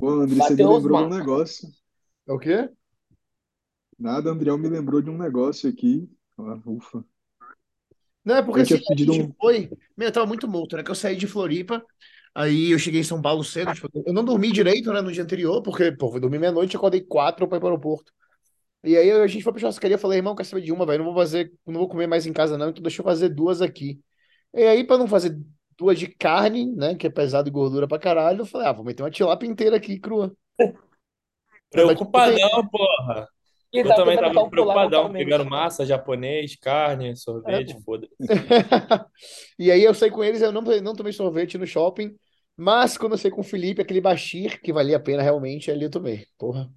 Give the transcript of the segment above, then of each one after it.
Pô, André, você me lembrou de um negócio. É o quê? Nada, Andriel me lembrou de um negócio aqui. Ah, ufa. Não, é porque Eu assim, a gente um. foi. Meu, eu tava muito morto, né? Que eu saí de Floripa, aí eu cheguei em São Paulo cedo. Tipo, eu não dormi direito, né, no dia anterior, porque, pô, fui dormir meia-noite, acordei quatro pra ir para o aeroporto. E aí a gente foi pra churrascaria, falei, irmão, quer saber de uma, velho? Não vou fazer, não vou comer mais em casa, não, então deixa eu fazer duas aqui. E aí, pra não fazer duas de carne, né, que é pesado e gordura pra caralho, eu falei, ah, vou meter uma tilápia inteira aqui, crua. Preocupadão, porra. Eu também tava preocupadão, pegando massa, japonês, carne, É, sorvete, pô. foda-se. E aí eu saí com eles, eu não, não tomei sorvete no shopping, mas quando eu saí com o Felipe, aquele Bashir, que valia a pena realmente, ali eu tomei. Porra.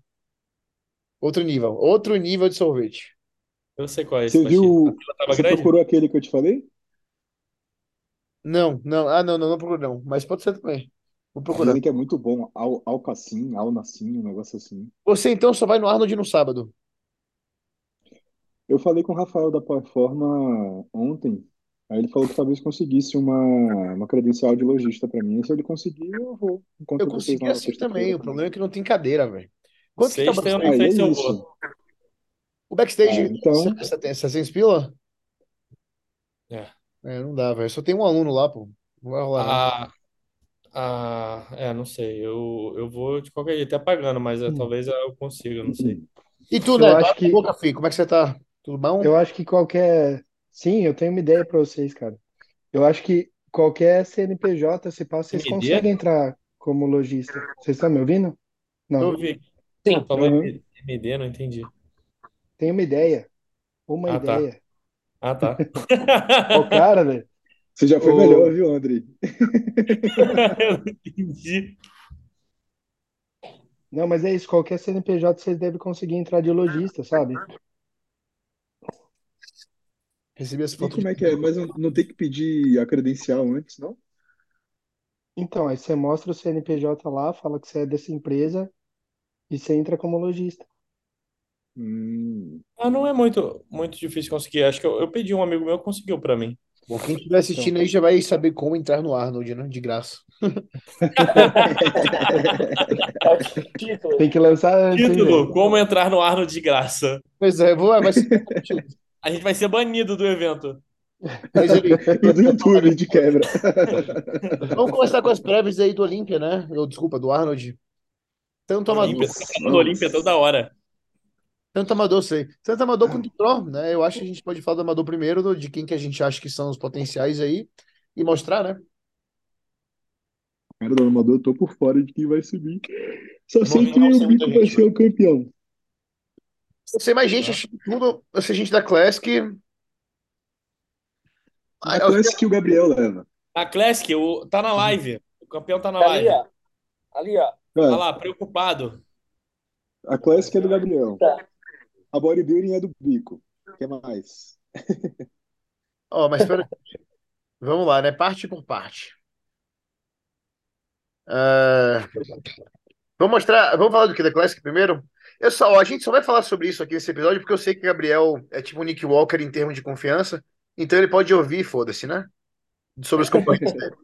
Outro nível, outro nível de sorvete. Eu sei qual é esse Você Bashir. Viu? Você grande? procurou aquele que eu te falei? Não, não, ah, não, não, não procuro não, mas pode ser também. Vou procurar. Dizem que é muito bom. Al, Alcacim, Alnacim, um negócio assim. Você então só vai no Arnold no sábado. Eu falei com o Rafael da Plataforma ontem. Aí ele falou que talvez conseguisse uma, uma credencial de lojista para mim. E se ele conseguir, eu vou. Eu Encontro vocês consegui lá na assim também, sexta-feira o problema é que não tem cadeira, velho. Quanto que tá o Sexta eu não backstage? Aí sei é se eu isso. vou. O backstage Ah, então. 700 pila? É. É, não dá, velho. Só tem um aluno lá, pô. Não vai rolar, não. Ah, ah, é, não sei. Eu, eu vou de qualquer jeito, até pagando, mas é, Hum. talvez eu consiga, não sei. E tu, Eu né? acho que boca, filho. Como é que você tá? Tudo bom? eu acho que qualquer. Sim, eu tenho uma ideia para vocês, cara. Eu acho que qualquer CNPJ, se passa, vocês MD? conseguem entrar como lojista. Vocês estão me ouvindo? Eu Não. ouvi. Sim. Falou Uhum. MD, não entendi. Tenho uma ideia. Uma Ah, tá. ideia. Ah, tá. Ô, cara, velho. Você já foi Ô, melhor, viu, André? Eu não entendi. Não, mas é isso. Qualquer CNPJ vocês devem conseguir entrar de lojista, sabe? Recebi essa E foto como é que é? Mas não, não tem que pedir a credencial antes, não? Então, aí você mostra o CNPJ lá, fala que você é dessa empresa e você entra como lojista. Hum. Ah, não é muito, muito difícil conseguir. Acho que eu, eu pedi um amigo meu conseguiu pra mim. Bom, quem estiver assistindo Então, aí já vai saber como entrar no Arnold, né? De graça. Tem que lançar Título? Como entrar no Arno de graça. Pois é, vou, vai ser... A gente vai ser banido do evento. Mas ele... E do YouTube de quebra. Vamos começar com as prévias aí do Olímpia, né? Ou, desculpa, do Arnold. Tanto amador, Olímpia, toda hora. Tanto amador, sei. Tanto amador quanto pro, né? Eu acho que a gente pode falar do amador primeiro, de quem que a gente acha que são os potenciais aí, e mostrar, né? Cara, do amador, eu tô por fora de quem vai subir. Só sei que o Bico vai gente, ser o campeão. Eu sei mais gente assistindo tudo, eu sei gente da Classic. A eu- classe que o Gabriel leva. A Classic, o, tá na live. O campeão tá na Tá ali, live. ó. Ali, ó. Olha É, lá, preocupado. a classe é do Gabriel. Tá. A bodybuilding é do Bico. O que mais? Ó, mas espera. Vamos lá, né? Parte por parte. Ah, Vamos mostrar. Vamos falar do que da Classic primeiro? Eu só, ó, a gente só vai falar sobre isso aqui nesse episódio porque eu sei que o Gabriel é tipo o Nick Walker em termos de confiança. Então ele pode ouvir, foda-se, né? Sobre os concorrentes dele.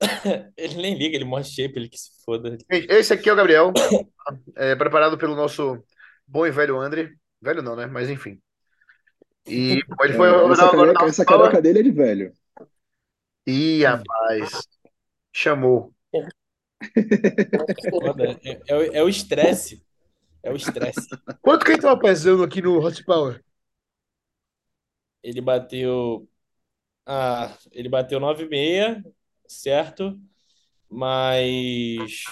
Ele nem liga, ele mostra shape, ele que se foda. Esse aqui é o Gabriel, é, preparado pelo nosso bom e velho André. Velho não, né? Mas enfim. E pô, ele foi É, essa agora careca, essa careca dele é de velho. Ih, rapaz. Chamou. É, é o- é o estresse. É o estresse. Quanto que ele tava pesando aqui no Hot Power? Ele bateu. Ah, ele bateu 9,6, certo? Mas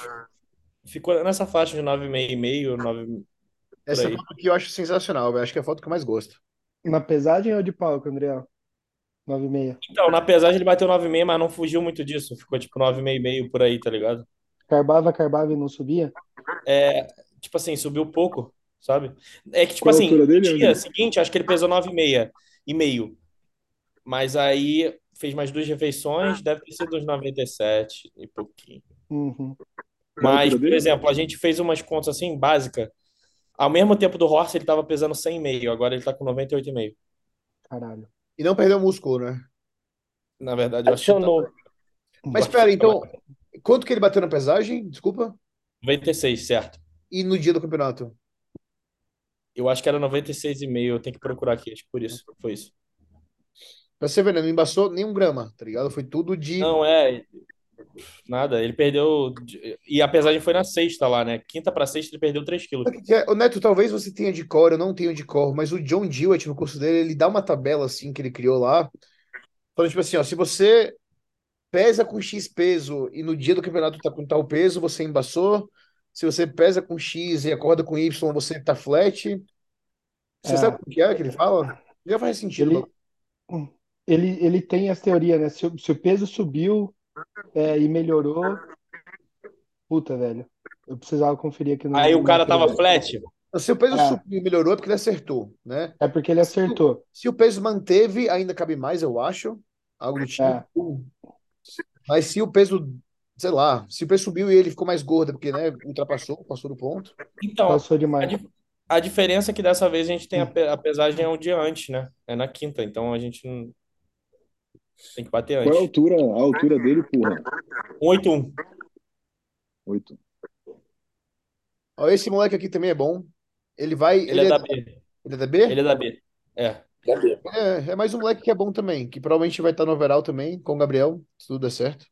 ficou nessa faixa de 9,5, 9 por Essa foto aqui eu acho sensacional, velho. Acho que é a foto que eu mais gosto. Na pesagem ou de palco, Andriel? 9,6. Então, na pesagem ele bateu 9,5, mas não fugiu muito disso. Ficou tipo 9,5 por aí, tá ligado? Carbava, carbava e não subia? É, tipo assim, subiu pouco, sabe? É que, tipo Qual a assim, no dele, dia André? seguinte, acho que ele pesou 9,5 e meio. Mas aí fez mais duas refeições, deve ter sido uns 97 e pouquinho. Uhum. Mas, por exemplo, a gente fez umas contas assim, básicas. Ao mesmo tempo do Horse, ele tava pesando 100,5, agora ele tá com 98,5. Caralho. E não perdeu músculo, né? Na verdade, eu acho que tá. Mas espera, então. Quanto que ele bateu na pesagem? Desculpa. 96, certo. E no dia do campeonato? Eu acho que era 96,5. Eu tenho que procurar aqui, acho que por isso. Foi isso. Pra você ver, né? Não embaçou nenhum grama, tá ligado? Foi tudo de. Não, é. Nada. Ele perdeu. E a pesagem foi na sexta lá, né? Quinta pra sexta ele perdeu 3 quilos. O Neto, talvez você tenha de cor, eu não tenho de cor, mas o John Dewitt, no curso dele, ele dá uma tabela assim que ele criou lá. Falando, tipo assim, ó, se você pesa com X peso e no dia do campeonato tá com tal peso, você embaçou. Se você pesa com X e acorda com Y, você tá flat. Você É. sabe o que é que ele fala? Já faz sentido. Ele, ele, ele tem as teorias, né? Se, o- se o peso subiu é, e melhorou. Puta, velho. Eu precisava conferir aqui no. Aí o no cara tava flat. Se o peso É. subiu e melhorou, é porque ele acertou, né? É porque ele acertou. Se o peso manteve, ainda cabe mais, eu acho. Algo do tipo. É. Mas se o peso, sei lá, se o peso subiu e ele ficou mais gordo, porque, né, ultrapassou, passou do ponto. Então, Passou a, demais. di- a diferença é que dessa vez a gente tem a, pe- a pesagem é um dia antes, né? É na quinta, então a gente não tem que bater Qual é a antes. altura, a altura dele, porra? 181. Oito. Ó, esse moleque aqui também é bom. Ele vai. Ele é da B. ele é da B? Ele é da B. É. É, é mais um moleque que é bom também, que provavelmente vai estar no overall também, com o Gabriel, se tudo der certo.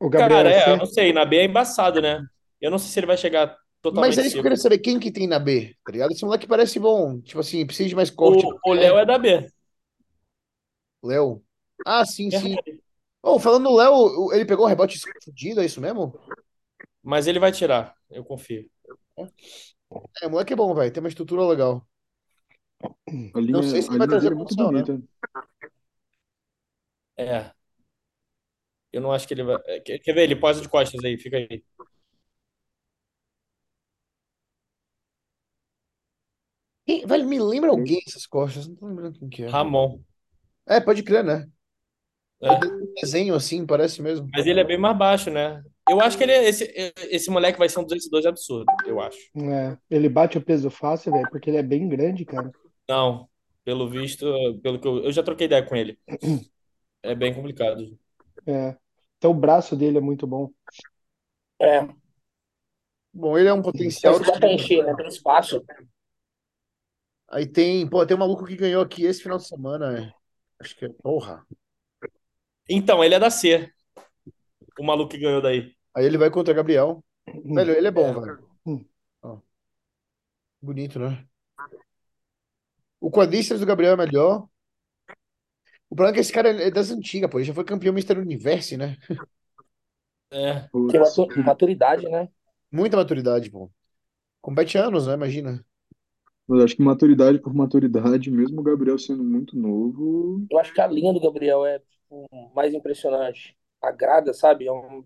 O Gabriel Cara, é, eu não sei, na B é embaçado, né? Eu não sei se ele vai chegar Mas totalmente é isso que eu queria saber, quem que tem na B, tá ligado? Esse moleque parece bom, tipo assim, precisa de mais corte. O, o Léo é da B. Léo. Ah, sim, sim. Oh, falando no Léo, o- ele pegou um rebote fudido, é isso mesmo? Mas ele vai tirar, eu confio. É, o moleque é bom, velho, tem uma estrutura legal. Linha, Não sei se vai trazer é muito produção, né? É. Eu não acho que ele vai. é, Quer quer ver? Ele posa de costas aí, fica aí. Quem- velho, me lembra alguém essas costas, não tô lembrando quem que é. Ramon. É, pode crer, né? É. Um desenho assim, parece mesmo. Mas ele é bem mais baixo, né? Eu acho que ele é- esse, esse moleque vai ser um 202 absurdo, eu acho. É, ele bate o peso fácil, velho, porque ele é bem grande, cara. Não, pelo visto, pelo que eu, eu já troquei ideia com ele. É bem complicado. É. Então o braço dele é muito bom. É, Bom, ele é um potencial. se dá pra encher, né? Tem espaço. Aí tem, pô, tem um maluco que ganhou aqui esse final de semana, é. Acho que é, porra. Então, ele é da C. O maluco que ganhou daí. Aí ele vai contra Gabriel. Velho, ele é bom, É. velho. Hum. Ó. Bonito, né? O quadríceps do Gabriel é melhor. O problema é que esse cara é das antigas, pô. Ele já foi campeão Mr. Universe, né? É. Tem matu- maturidade, né? Muita maturidade, pô. Compete anos, né? Imagina. Mas acho que maturidade por maturidade, mesmo o Gabriel sendo muito novo, Eu acho que a linha do Gabriel é tipo, mais impressionante. Agrada, sabe? É, um,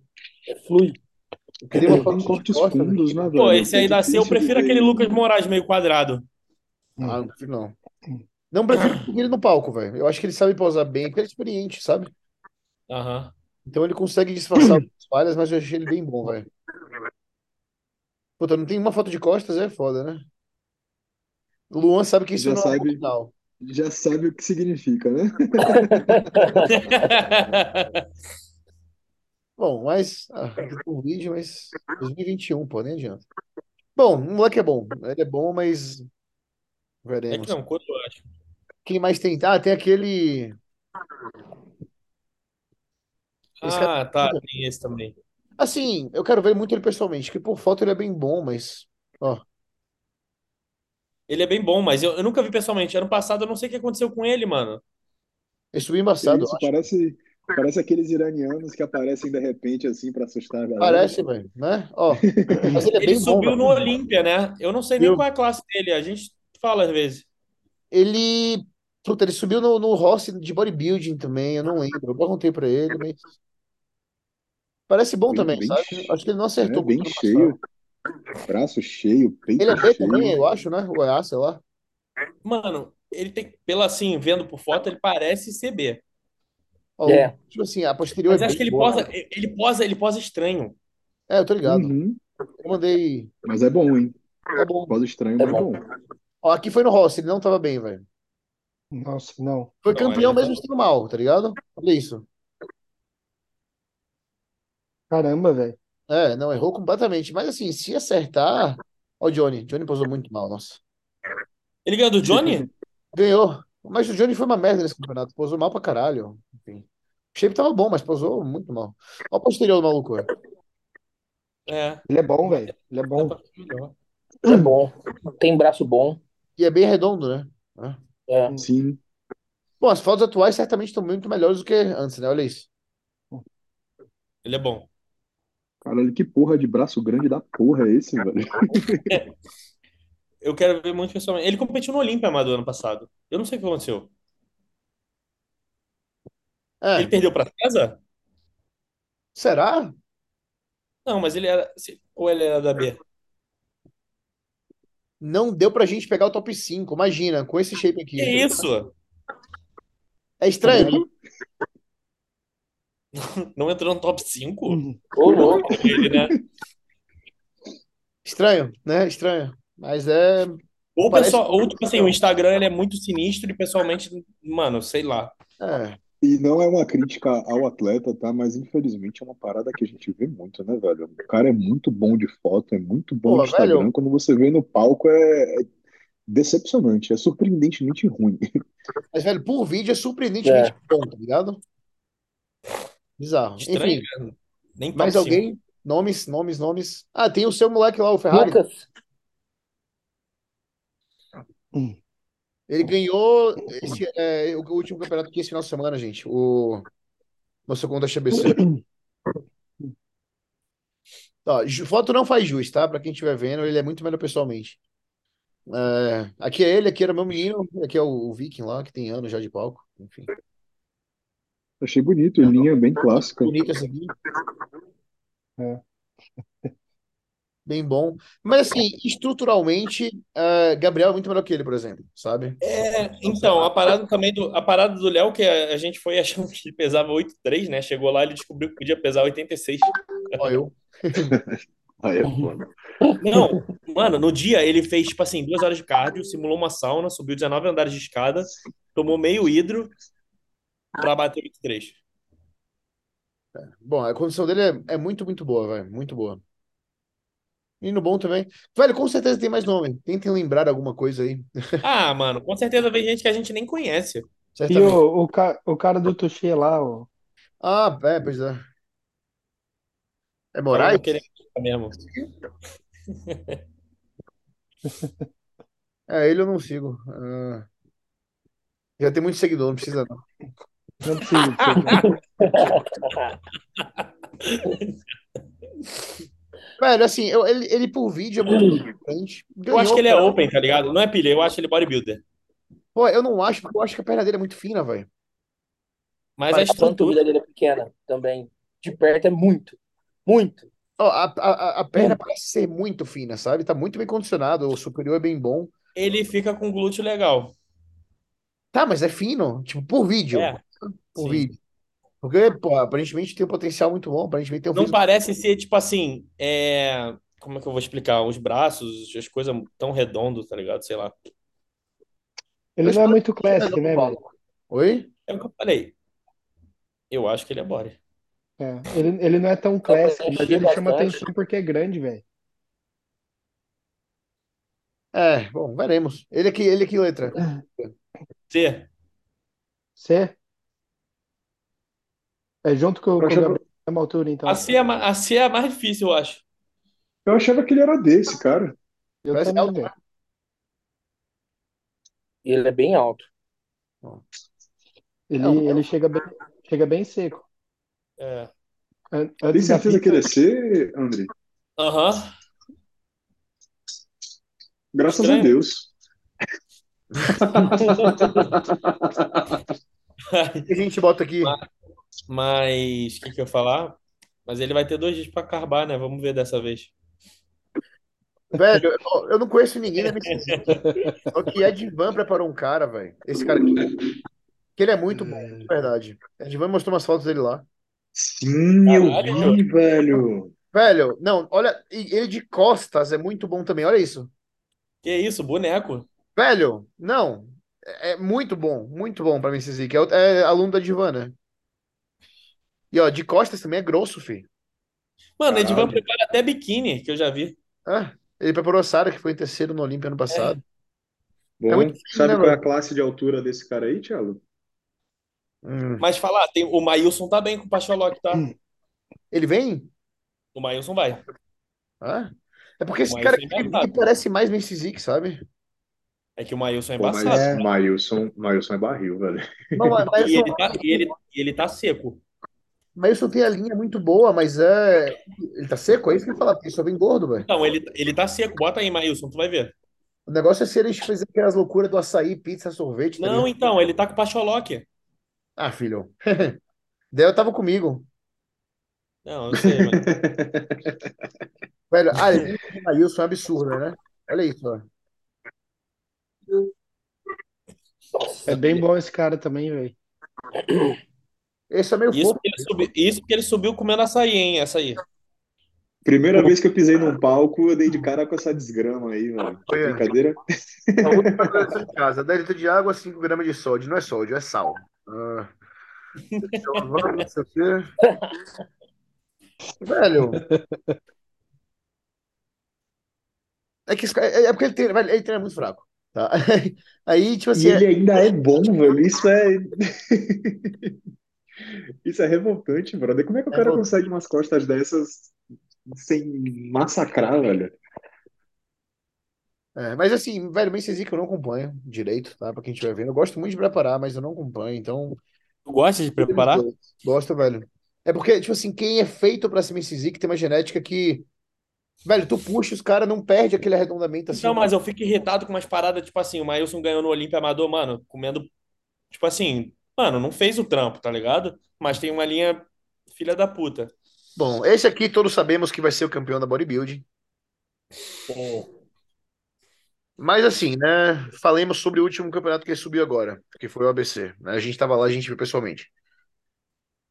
é flui. Eu queria uma foto de cortes costas fundos, né, Pô, velho? esse aí da C, eu prefiro aquele Lucas Moraes meio quadrado. Ah, não prefiro não. Não prefiro ele no palco, velho. Eu acho que ele sabe posar bem, porque ele é experiente, sabe? Aham. Então ele consegue disfarçar as falhas, mas eu achei ele bem bom, velho. Puta, não tem uma foto de costas, é foda, né? Luan sabe que isso Já não é sabe. original. Já sabe o que significa, né? Bom, mas. Ah, um vídeo, mas. 2021, pô, nem adianta. Bom, o moleque é bom. Ele é bom, mas. É que Veremos. não, quanto eu acho. Quem mais tem? Ah, tem aquele. Esse cara. Ah, tá, tem esse também. Assim, eu quero ver muito ele pessoalmente, que por foto ele é bem bom, mas. Ó, Ele é bem bom, mas eu, eu nunca vi pessoalmente. Ano passado eu não sei o que aconteceu com ele, mano. ele subiu Que embaçado, eu isso, acho. parece, parece aqueles iranianos que aparecem de repente assim pra assustar a galera. Parece, velho, né? Ó, mas ele é Ele bem bom, subiu velho. no Olímpia, né? Eu não sei nem Subiu. qual é a classe dele. A gente fala às vezes. Ele. Puta, ele subiu no, no Rossi de bodybuilding também, eu não lembro. Eu perguntei pra ele, mas. Parece bom Bem, também, bem sabe? che- Acho que ele não É, acertou bem muito no cheio, passado. Braço cheio, peito Ele é B também, cheio. eu acho, né? É A, sei lá. Mano, ele tem. Pela assim, vendo por foto, ele parece ser B. Ó, o- É. tipo assim, a posterior Mas é acho que ele boa. posa, ele posa, ele posa estranho. É, eu tô ligado. Uhum. Eu mandei. Mas é bom, hein? É bom. Pós estranho, É mas é bom. bom. Ó, aqui foi no Rossi, ele não tava bem, velho. Nossa, não. Foi Não, campeão aí- mesmo estando mal, tá ligado? Olha isso. Caramba, velho. É, não, errou completamente. Mas assim, se acertar. Ó, o Johnny. Johnny posou muito mal, nossa. Ele ganhou do Johnny? Ganhou. Mas o Johnny foi uma merda nesse campeonato. Posou mal pra caralho. Enfim. O shape tava bom, mas posou muito mal. Olha o posterior do maluco. É. Ele é bom, velho. Ele é bom. ver melhor. É bom. Tem braço bom. E é bem redondo, né? É. Sim. Bom, as fotos atuais certamente estão muito melhores do que antes, né? Olha isso. Ele é bom. Caralho, que porra de braço grande da porra é esse, velho? Eu quero ver muito pessoalmente. Ele competiu no Olímpia, Amador, ano passado. Eu não sei o que aconteceu. É, Ele perdeu pra César? será? Não, mas ele era. Ou ele era da B? Não deu pra gente pegar o top 5. Imagina, com esse shape aqui. Que isso? É estranho, né? Não entrou no top 5? Ô, louco. Ele, né? Estranho, né? Estranho. Mas é. Ou, Parece- pessoal, ou tipo assim, o Instagram ele é muito sinistro e pessoalmente, mano, sei lá. É. E não é uma crítica ao atleta, tá? Mas infelizmente é uma parada que a gente vê muito, né, velho? O cara é muito bom de foto, é muito bom Pô, de Instagram. velho. Quando você vê no palco é, é decepcionante, é surpreendentemente ruim. Mas, velho, por vídeo é surpreendentemente É. bom, tá ligado? Bizarro. Estranho, Enfim? Nem mais 5. alguém? Nomes, nomes, nomes. Ah, tem o seu moleque lá, o Ferrari. Lucas. Ele ganhou esse, é, o último campeonato aqui esse final de semana, gente. O nosso conta XBC. Ó, foto não faz jus, tá? Pra quem estiver vendo, ele é muito melhor pessoalmente. É, aqui é ele, aqui era meu menino, aqui é o, o Viking lá, que tem anos já de palco. Enfim, Achei bonito, linha bem clássica. bonito esse aqui. É. Bem bom. Mas assim, estruturalmente, é, Gabriel é muito melhor que ele, por exemplo, sabe? É, então, a parada também do, a parada do Léo, que a, a gente foi achando que ele pesava 8,3, né? Chegou lá, ele descobriu que podia pesar 86. Ó, eu. Aí é foda. Não, mano, no dia ele fez, tipo assim, duas horas de cardio, simulou uma sauna, subiu 19 andares de escada, tomou meio hidro pra bater 83. Bom, a condição dele é, é muito, muito boa, velho. Muito boa. Menino bom também. Velho, com certeza tem mais nome. Tentem lembrar alguma coisa aí. Ah, mano, com certeza vem gente que a gente nem conhece. E Certamente. o, o, ca- o cara do Tuxê lá, ó. Ah, é, pois é. É Eu Moraes? não queria mesmo. É, ele eu não sigo. Ah, já tem muito seguidor, não precisa não. Não precisa de ser. Velho, assim, eu- ele, ele por vídeo é muito diferente. Eu acho que ele é open, tá ligado? Não é pilha, eu acho ele bodybuilder. Pô, eu não acho, porque eu acho que a perna dele é muito fina, velho. Mas a Mas a estrutura. dele é pequena também. De perto é muito. Muito. Ó, a, a, a perna parece ser muito fina, sabe? Tá muito bem condicionado, o superior é bem bom. Ele fica com glúteo legal. Tá, mas é fino, tipo, por vídeo. É, por sim. vídeo. Porque, pô, aparentemente tem um potencial muito bom, aparentemente tem um Não físico. parece ser, tipo assim, é... como é que eu vou explicar? Os braços, as coisas tão redondos, tá ligado? Sei lá. Ele não é muito classic, né, velho? Oi? É o que eu falei. Eu acho que ele é body. É, ele, ele não é tão classic, mas ele chama bastante. atenção porque é grande, velho. É, bom, veremos. Ele aqui, ele aqui, letra. C. C? É junto com, Eu com o achava, Gabriel na altura, então. A C é, a C é a mais difícil, eu acho. eu achava que ele era desse, cara. Eu Parece também, alto, velho. E ele é bem alto. Ele, É um- ele chega bem, chega bem seco. É. Tem certeza que ele é C, André? Aham. Graças Estranho. a Deus. O que a gente bota aqui? Mas, o que que eu ia falar? Mas ele vai ter dois dias pra carbar, né? Vamos ver dessa vez. Velho, eu, eu não conheço ninguém. Só que Edvan preparou um cara, velho. Esse cara aqui. Que ele é muito bom, de verdade. Edvan mostrou umas fotos dele lá. Sim, eu vi, velho. Velho, não, olha, e ele de costas é muito bom também, olha isso. Que isso, boneco. Velho, não, é é muito bom, muito bom pra MCC, que é, é aluno da Divana. E ó, de costas também é grosso, fi. Mano, Edivan Caralho. prepara até biquíni, que eu já vi. Ah, ele preparou a Sara, que foi em terceiro no Olímpia ano passado. É Bom, muito fino, sabe né, qual é a mano? classe de altura desse cara aí, Thiago? Hum. Mas falar, tem, o Maílson tá bem com o Pacholoc, tá? Ele vem? O Maílson vai. Ah? É porque O esse cara Maílson é aqui embaçado. parece mais Messizic, sabe? É que o Maílson é Pô, mas embaçado. É. Maílson, Maílson é barril, velho. Não, mas E ele tá, e ele, e ele tá seco. Mas isso tem a linha muito boa, mas é. Ele tá seco? É isso que eu ia falar, porque ele só vem gordo, velho. Não, ele, ele tá seco. Bota aí, Maílson, tu vai ver. O negócio é se eles fizerem aquelas loucuras do açaí, pizza, sorvete, tá Não, ligado? então, ele tá com o Pacholoc. Ah, filho. Daí eu tava comigo. Não, eu sei, mas... Velho, ah, ele tem um Wilson é um absurdo, né? Olha isso, ó. É bem bom esse cara também, velho. Esse é meio Isso fofo. que ele subiu, isso que ele subiu comendo açaí, hein? Açaí. Primeira vez que eu pisei num palco, eu dei de cara com essa desgrama aí, velho. Que Foi, é. brincadeira. A última coisa em casa, 10 litros de água, 5 gramas de sódio. Não é sódio, é sal. Ah. Então. Velho. É que é é porque ele treina, ele treina muito fraco. Tá? Aí, tipo assim, E ele ainda é bom, velho. Isso é. Isso é revoltante, brother. Como é que o É cara revoltante. consegue umas costas dessas sem massacrar, velho? É, mas assim, velho, Men's que eu não acompanho direito, tá? Pra quem estiver vendo. Eu gosto muito de preparar, mas eu não acompanho, então. Tu gosta de preparar? Gosto, velho. É porque, tipo assim, quem é feito pra ser Men's tem uma genética que. Velho, tu puxa, os caras não perde aquele arredondamento assim. Não, mas eu fico irritado com umas paradas, tipo assim, o Maílson ganhou no Olímpia Amador, mano, comendo. Tipo assim, mano, não fez o trampo, tá ligado? Mas tem uma linha filha da puta. Bom, esse aqui todos sabemos que vai ser o campeão da bodybuilding. Mas assim, né? Falemos sobre o último campeonato que ele subiu agora, que foi o ABC. né? A gente tava lá, a gente viu pessoalmente.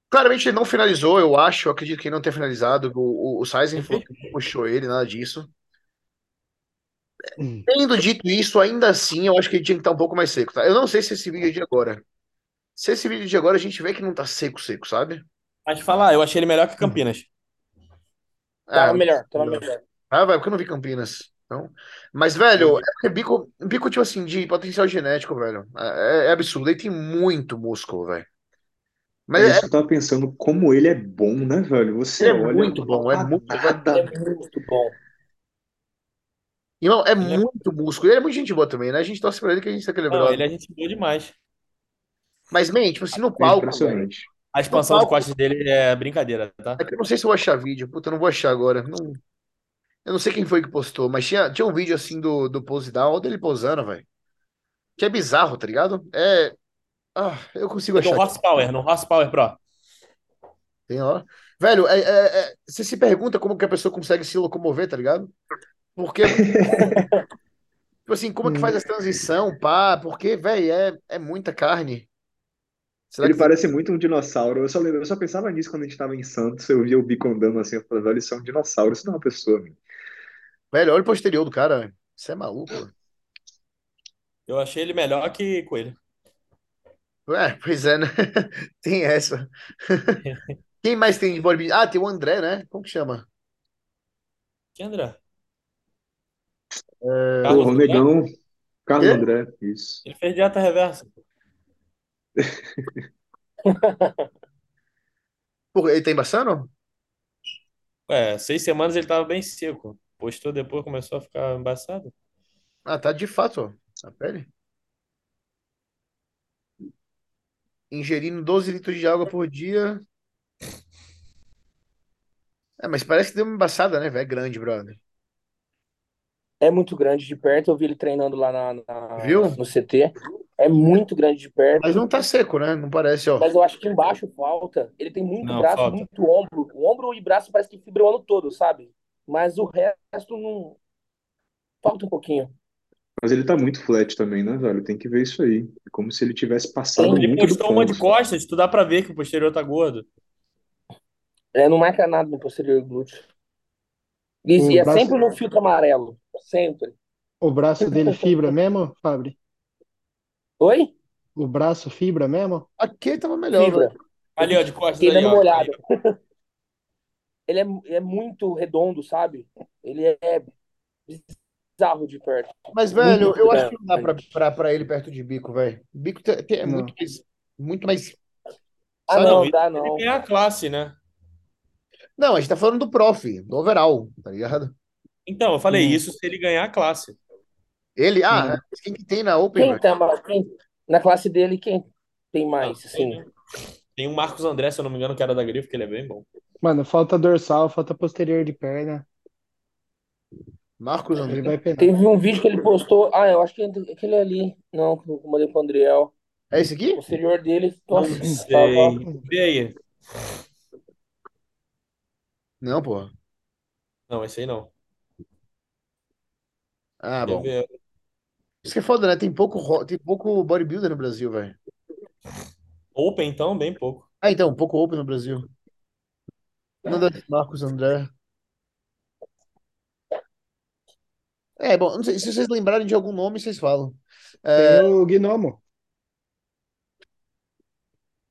Claramente ele não finalizou, eu acho, eu acredito que ele não tenha finalizado. O, o, o Saizen falou que não puxou ele, nada disso. Tendo dito isso, ainda assim, eu acho que ele tinha que estar um pouco mais seco, tá? Eu não sei se esse vídeo é de agora. Se esse vídeo é de agora, a gente vê que não tá seco, seco, sabe? Mas falar, eu achei ele melhor que Campinas. Tava Ah, melhor, tava melhor. Ah, vai, porque eu não vi Campinas. Então, mas, velho, é porque bico, bico, tipo assim, de potencial genético, velho. É, é absurdo. Ele tem muito músculo, velho. Mas É é, isso que eu tava pensando, como ele é bom, né, velho? Você Ele é olha, muito não bom, é muito-. É muito bom. irmão, é Ele é- muito músculo. Ele é muito gente boa também, né? A gente torce pra ele que a gente tá Não, brother. ele é gente boa demais. Mas, man, tipo assim, no É palco, velho. impressionante. A expansão de palco- costas dele é brincadeira, tá? É que eu não sei se eu vou achar vídeo. Puta, eu não vou achar agora. Não... Eu não sei quem foi que postou, mas tinha, tinha um vídeo assim do, do pose down, ou dele posando, velho. Que é bizarro, tá ligado? É. Ah, eu consigo É no achar. Horsepower, no Horsepower Pro. Tem ó. Velho, é, é- é- você se pergunta como que a pessoa consegue se locomover, tá ligado? Porque. tipo assim, como é que faz essa transição, pá? Porque, velho, é, é muita carne. Será Ele que. parece muito um dinossauro. Eu só, lembro- eu só pensava nisso quando a gente tava em Santos. Eu via o bico andando assim. Eu falei, velho, isso é um dinossauro, isso não é uma pessoa. meu. Velho, olha o posterior do cara, velho. Você é maluco, velho. Eu achei ele melhor que Coelho. É, pois é, né? Tem essa. Quem mais tem de bodybuilding? Ah, tem o André, né? Como que chama? Que André? É... Carlos o André? negão. Carlos? André, isso. Ele fez dieta reversa. Pô, ele tá embaçando? É, seis semanas ele tava bem seco. Postou depois, começou a ficar embaçado. Ah, tá de fato, ó. A pele. Ingerindo 12 litros de água por dia. É, mas parece que deu uma embaçada, né, velho? É grande, brother. É muito grande de perto. Eu vi ele treinando lá na, na- Viu? no CT. É muito grande de perto. Mas não tá seco, né? Não parece, ó. Mas eu acho que embaixo falta. Ele tem muito Não, braço, falta. muito ombro. O ombro e braço parece que fibra o ano todo, sabe? Mas o resto não. Falta um pouquinho. Mas ele tá muito flat também, né, velho? Tem que ver isso aí. É como se ele tivesse passado Ele muito do postou uma de costas, tu dá pra ver que o posterior tá gordo. É, não marca nada no posterior glúteo. E, O e é braço- sempre no filtro amarelo. Sempre. O braço dele fibra mesmo, Fabri? Oi? O braço fibra mesmo? Aqui tava melhor, Fibra. velho. Ali, ó, de costas Fiquei ali, dando ó. uma olhada. ele é, é muito redondo, sabe? Ele é bizarro de perto. Mas, velho, Muito eu acho que não dá grande. pra, pra, pra ele perto de bico, velho. Bico te- te- é Não. muito mais. Muito mais. Ah, sabe? não, dá ele não. ganha a classe, né? Não, a gente tá falando do prof, do overall, tá ligado? Então, eu falei Hum. isso se ele ganhar a classe. Ele, ah, Hum. mas quem que tem na Open, Quem tá? Quem, na classe dele, quem tem mais, Tem, assim? Tem um Marcos André, se eu não me engano, que era da Grifo, que ele é bem bom. Mano, falta dorsal, falta posterior de perna. Marcos André. vai penar. Teve um vídeo que ele postou. Ah, eu acho que é aquele ali. Não, que eu mandei pro Andriel. É esse O aqui? posterior dele, Não nossa, sei. tava. Vê aí. Não, pô. Não, esse aí não. Ah, bom. ver? Isso que é foda, né? Tem pouco, tem pouco bodybuilder no Brasil, velho. Open, então, bem pouco. Ah, então, pouco Open no Brasil. Nada de Marcos André. É, bom, não sei, se vocês lembrarem de algum nome, vocês falam. É, Tem o Gnomo.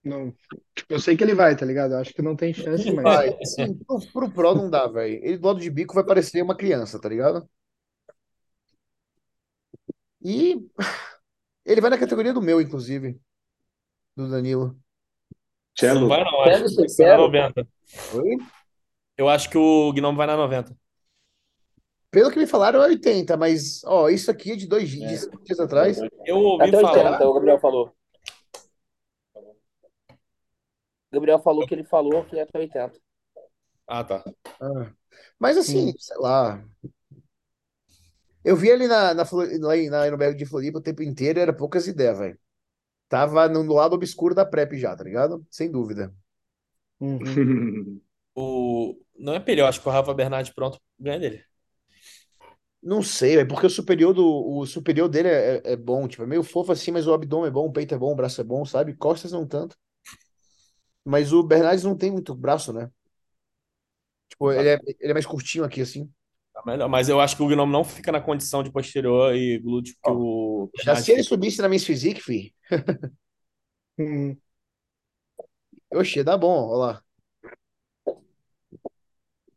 Não, tipo, eu sei que ele vai, tá ligado? Eu acho que não tem chance, mas. vai, assim, pro, pro Pro não dá, velho. Ele do lado de bico vai parecer uma criança, tá ligado? E ele vai na categoria do meu, inclusive. Do Danilo. Não Cello. vai, não. Acho ser que vai na zero. 90. Oi? Eu acho que o Gnome vai na 90. Pelo que me falaram, é 80, mas, ó, isso aqui é de dois dias, de cinco dias atrás. Eu ouvi Até 80, falar. o Gabriel falou. O Gabriel falou que ele falou que é até 80. Ah, tá. Ah, mas assim, Hum. sei lá. Eu vi ele na, na, Flo- lá em- na Aeroberg de Floripa o tempo inteiro, era poucas ideias, velho. Tava no lado obscuro da PrEP já, tá ligado? Sem dúvida. Uhum. O... Não é eu acho que o Rafa Bernardes pronto ganha dele. Não sei, velho, porque o superior do o superior dele é, é- é bom, tipo, é meio fofo assim, mas o abdômen é bom, o peito é bom, o braço é bom, sabe? Costas não tanto. Mas o Bernardes não tem muito braço, né? Tipo, ele é, ele é mais curtinho aqui, assim. Tá melhor. Mas eu acho que o Gnome não fica na condição de posterior e glúteo que o Já se ele subisse na Miss Physique, fi, oxe, ia dar bom, ó lá.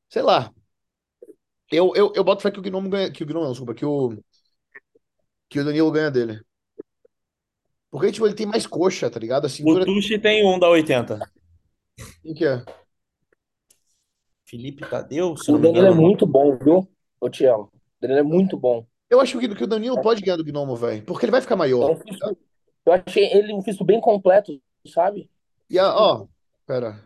Sei lá. Eu, eu, eu boto fé que o Gnome ganha, que o Gnome não, desculpa, que o, que o Danilo ganha dele. Porque, tipo, ele tem mais coxa, tá ligado? A O cintura Tuxi tem um da 80. quem que é? Felipe Tadeu, se O não me Danilo é muito bom, viu? Ô, Tiago. O Danilo é muito bom. Eu acho que, o Danilo pode ganhar do Gnomo, velho. Porque ele vai ficar É maior. um fisto- eu achei ele um fisto bem completo, sabe? E a, ó, pera.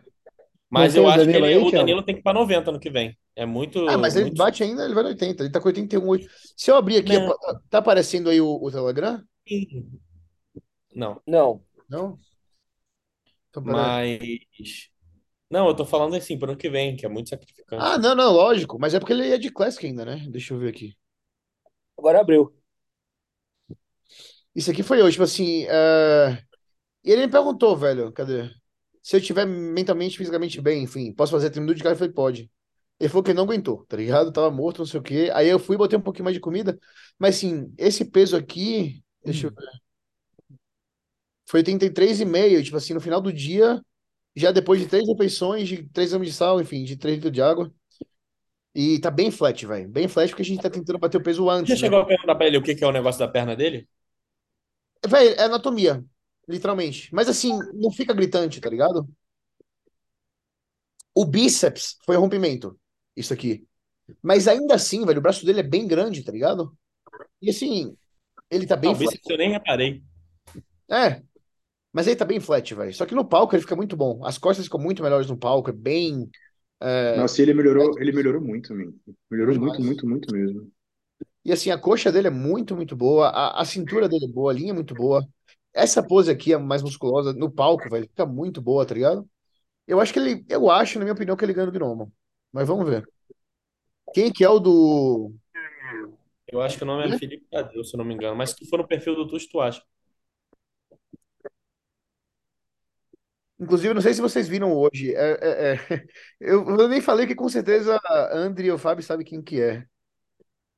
Mas Não eu acho que ele- aí, o? Danilo tem que ir pra 90 no que vem. É muito. Ah, mas ele muito... bate ainda, ele vai no 80. Ele tá com 81,8. Se eu abrir aqui, Não. tá- tá aparecendo aí o, o Telegram? Não, Não. Não? Então, mas. Não, eu tô falando assim, pro ano que vem, que é muito sacrificante. Ah, não, não, lógico. Mas é porque ele é de Classic ainda, né? Deixa eu ver aqui. Agora abriu. Isso aqui foi hoje, tipo assim. é, E ele me perguntou, velho, cadê? Se eu tiver mentalmente, fisicamente bem, enfim, posso fazer 30 minutos de cara? Eu falei, pode. Ele falou que ele não aguentou, tá ligado? Tava morto, não sei o quê. Aí eu fui e botei um pouquinho mais de comida. Mas assim, esse peso aqui, deixa eu ver. Foi 83,5, tipo assim, no final do dia, já depois de três refeições, de 3 gramas de sal, enfim, de 3 litros de água. E tá bem flat, velho. Bem flat, porque a gente tá tentando bater o peso Já antes, né? chegou a perguntar pra ele o que que é o negócio da perna dele? Véi, é anatomia, literalmente. Mas assim, não fica gritante, tá ligado? O bíceps foi rompimento, isso aqui. Mas ainda assim, velho, o braço dele é bem grande, tá ligado? E assim, ele tá bem Não, flat. bíceps eu nem reparei. É, mas ele tá bem flat, velho. Só que no palco ele fica muito bom. As costas ficam muito melhores no palco, é bem. é, Nossa, ele melhorou, ele melhorou muito, man. Melhorou muito, muito, muito mesmo. E assim, a coxa dele é muito, muito boa. A, a cintura dele é boa, a linha é muito boa. Essa pose aqui é mais musculosa. No palco, velho, fica muito boa, tá ligado? Eu acho que ele. Eu acho, na minha opinião, que ele ganha do Gnomo. Mas vamos ver. Quem que é o do. Eu acho que o nome é Felipe Tadeu, se eu não me engano. Mas se tu for no perfil do Tuxi, tu acha. Inclusive, não sei se vocês viram hoje. É, é- é- Eu, eu nem falei que com certeza a André e o Fábio sabem quem que é.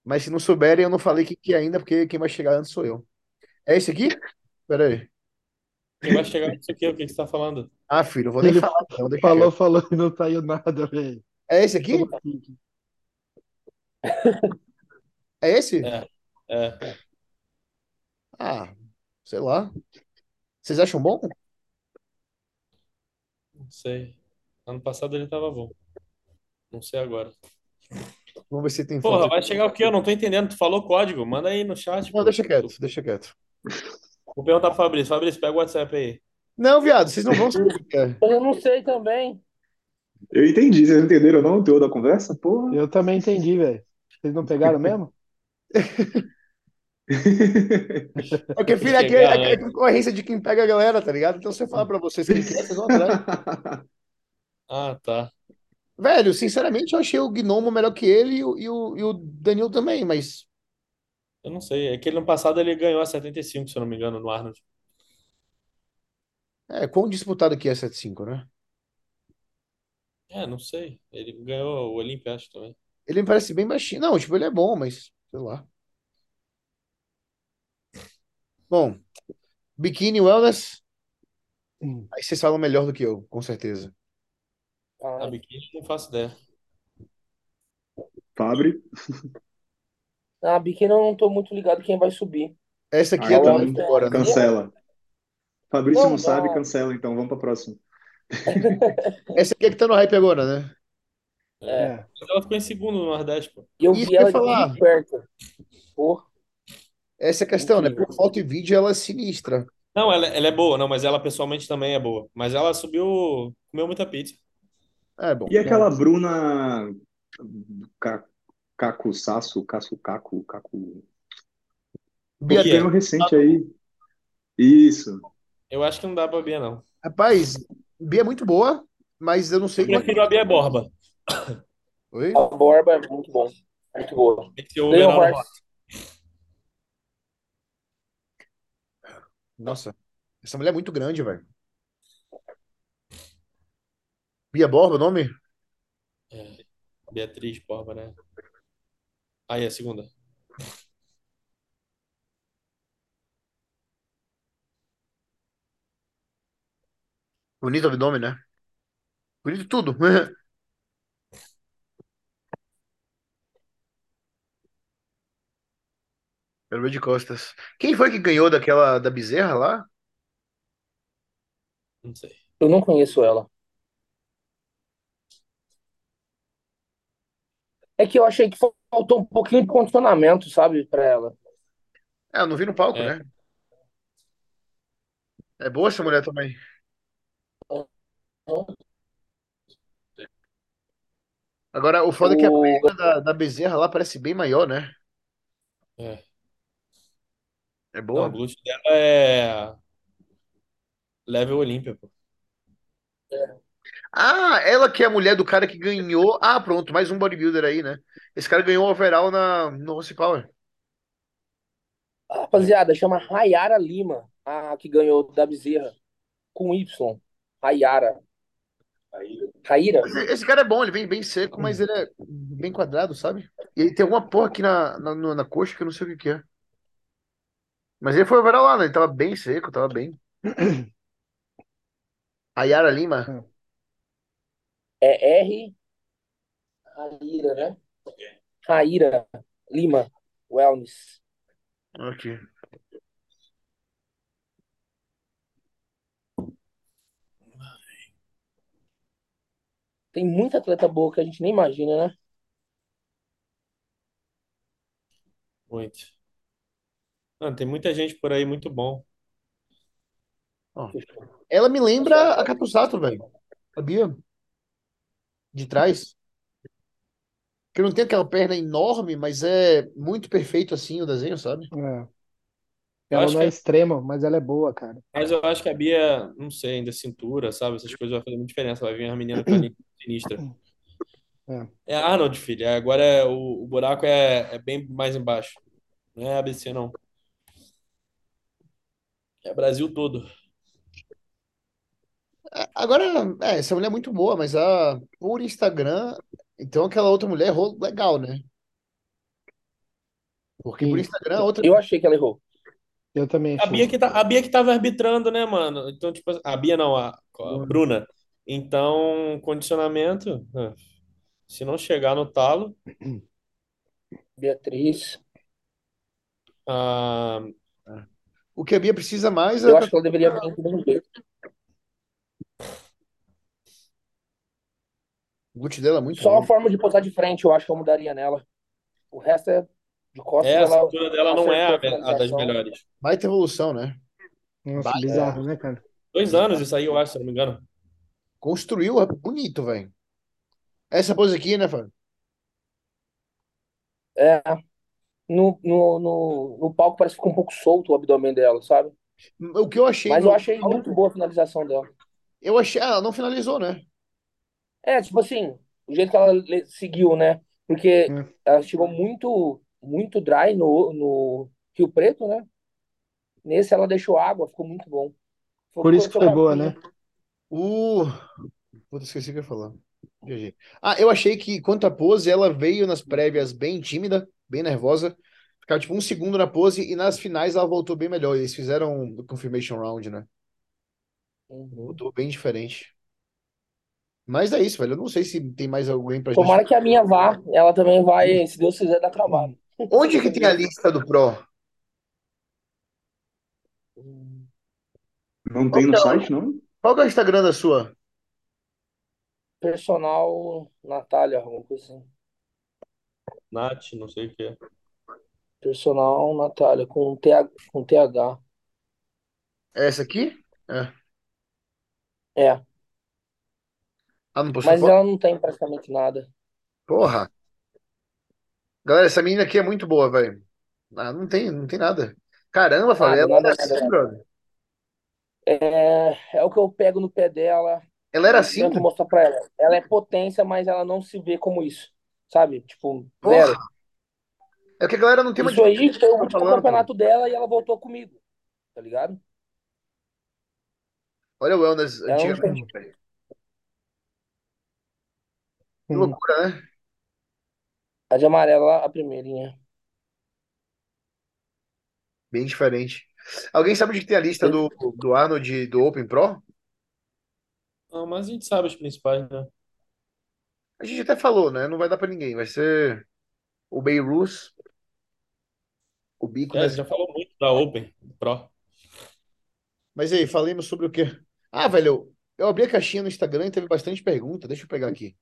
Mas se não souberem, eu não falei quem que é ainda, porque quem vai chegar antes sou eu. É esse aqui? Pera aí. Quem vai chegar nisso aqui, o que que você tá falando? Ah, filho, eu vou nem Ele falar, não, Falou, quieto. falou e não saiu nada, velho. É esse aqui? Pique. É esse? É, é. Ah, sei lá. Vocês acham bom? Não sei. Ano passado ele tava bom. Não sei agora. Vamos ver se tem Porra, foto. vai chegar o quê? Eu não tô entendendo. Tu falou código. Manda aí no chat. Não, pô. deixa quieto, deixa quieto. Vou perguntar pro Fabrício. Fabrício, pega o WhatsApp aí. Não, viado, vocês não vão saber o que é. Eu não sei também. Eu entendi, vocês entenderam não o teor da conversa? Porra. Eu também entendi, velho. Vocês não pegaram mesmo? Porque, filho, é, aquele, Chegar, é, é concorrência de quem pega a galera, tá ligado? Então, se eu falar pra vocês quem que é, vocês vão atrás. Ah, tá. Velho, sinceramente, eu achei o Gnomo melhor que ele e o, e o, e o Danilo também, mas Eu não sei. É que ele, ano passado ele ganhou a 75, se eu não me engano, no Arnold. é, quão disputado que é 7-5, né? É, não sei. Ele ganhou o Olímpia, acho também. Ele me parece bem baixinho. Não, tipo, ele é bom, mas sei lá. Bom, Bikini Wellness, Hum. aí vocês falam melhor do que eu, com certeza. Ah, A biquíni, não faço ideia. Fabri. a biquíni eu não tô muito ligado quem vai subir. Essa aqui Ah, é então, da agora, né? Cancela. Fabrício não, Não, sabe, cancela, então vamos pra próxima. Essa aqui é que tá no hype agora, né? É. É. Mas ela ficou em segundo no Nordeste, pô. E eu Isso vi ela falar. de perto. Porra. Essa é a questão, né? Por foto e vídeo ela é sinistra. Não, ela, ela é boa, não, mas ela pessoalmente também é boa. Mas ela subiu, comeu muita pizza. É bom. E aquela Bruna Ca- Caco Sasso, Caço Caco, Caco. Bia, um recente aí. Isso. Eu acho que não dá pra Bia, não. rapaz, Bia é muito boa, mas eu não sei Eu é que. prefiro a Bia Borba. Oi? A Borba é muito bom. Muito boa. Tem que ser o Leon Nossa, essa mulher é muito grande, velho. Bia Borba, o nome? É, Beatriz Borba, né? Aí, a segunda. Bonito abdômen, né? Bonito tudo. Quero ver de costas. Quem foi que ganhou daquela da Bezerra lá? Não sei. Eu não conheço ela. É que eu achei que faltou um pouquinho de condicionamento, sabe, pra ela. É, eu não vi no palco, É. né? É boa essa mulher também. Agora, o foda é que a O- perna da, da Bezerra lá parece bem maior, né? É. É Não, boa? o glúteo dela é level Olímpia, pô. Ah, ela que é a mulher do cara que ganhou. Ah, pronto, mais um bodybuilder aí, né? Esse cara ganhou o overall na, no Rossi Power. Rapaziada, chama Rayara Lima, a que ganhou da Bezerra. Com Y. Rayara. Raíra? Esse, esse cara é bom, ele vem bem seco, mas ele é bem quadrado, sabe? E ele tem alguma porra aqui na, na, na coxa que eu não sei o que que é. Mas ele foi overall lá, né? Ele tava bem seco, tava bem. A Yara Lima. É R. Raíra, né? Raíra Lima. Wellness. Aqui. Tem muita atleta boa que a gente nem imagina, né? Muito. Mano, tem muita gente por aí muito bom. Ela me lembra a Catusato, velho. Sabia? De trás. Que não tem aquela perna enorme, mas é muito perfeito assim o desenho, sabe? É. Eu Ela acho não é que- extrema, mas ela é boa, cara. Mas eu acho que a Bia, não sei, ainda cintura, sabe? Essas coisas vai fazer muita diferença. Vai vir uma menina com a linha sinistra. É. É Arnold, filho. Agora é, o, o buraco é, é bem mais embaixo. Não é ABC, não. É Brasil todo. É, Agora, é, essa mulher é muito boa, mas a por Instagram, então aquela outra mulher errou legal, né? Porque por. Instagram a outra. Eu achei que ela errou. Eu também A achei. Bia que, tá, a Bia que tava arbitrando, né, mano? Então, tipo, a Bia não, a, a Bruna. Bruna. Então, condicionamento. ah. Se não chegar no talo, Beatriz. ah, O que a Bia precisa mais é. Eu acho que ela deveria vir do mesmo jeito. O glúteo dela é muito Só bom. a forma de posar de frente, eu acho que eu mudaria nela. O resto é de costas, é, a ela cintura dela não é a, a das melhores. Baita evolução, né? Nossa, Bah, bizarro, né, cara? Dois anos isso aí, eu acho, se eu não me engano. Construiu é bonito, velho. Essa pose aqui, né, Fábio? É. No, no, no, no palco parece que ficou um pouco solto o abdômen dela, sabe? O que eu achei. Mas no- eu achei muito boa a finalização dela. Eu achei. Ah, ela não finalizou, né? É, tipo assim, o jeito que ela seguiu, né? Porque Hum. ela chegou muito, muito dry no, no Rio Preto, né? Nesse ela deixou água, ficou muito bom. Por isso que foi boa, né? O. Puta, esqueci o que eu ia falar. Ah, eu achei que quanto à pose, ela veio nas prévias bem tímida, bem nervosa. Ficava tipo um segundo na pose e nas finais ela voltou bem melhor. Eles fizeram o Confirmation Round, né? Uhum. Voltou bem diferente. Mas é isso, velho. Eu não sei se tem mais alguém pra gente. Tomara que a minha vá, ela também vai, se Deus quiser, dar trabalho. Onde que tem a lista do Pro? Não tem no site, não? Qual que é o Instagram da sua? Personal Natália, alguma coisa assim. Nath, não sei o que é. Personal Natália, com TH. Com TH. É essa aqui? É. É, Ah, não postou mas foto? ela não tem praticamente nada. Porra. Galera, essa menina aqui é muito boa, velho. Ah, não tem, não tem nada. Caramba, Nada, ela nada, era nada, assim, nada. brother. É, é o que eu pego no pé dela Ela era e assim? tento mostrar pra ela. Ela é potência, mas ela não se vê como isso. Sabe? Tipo, Porra. zero. É que a galera não tem uma Isso aí foi o último falando, campeonato dela e ela voltou comigo. Tá ligado? Olha o Wellness Ela não antigamente, velho. Que Hum. loucura, né? A de amarela, a primeirinha. Bem diferente. Alguém sabe onde que tem a lista do, do Arnold e do Open Pro? Não, mas a gente sabe os principais, né? A gente até falou, né? Não vai dar pra ninguém. Vai ser o Beirut, o Bico, É, a gente já falou muito da Open Pro. Mas aí, falemos sobre o quê? Ah, velho, eu, eu abri a caixinha no Instagram e teve bastante pergunta. Deixa eu pegar aqui.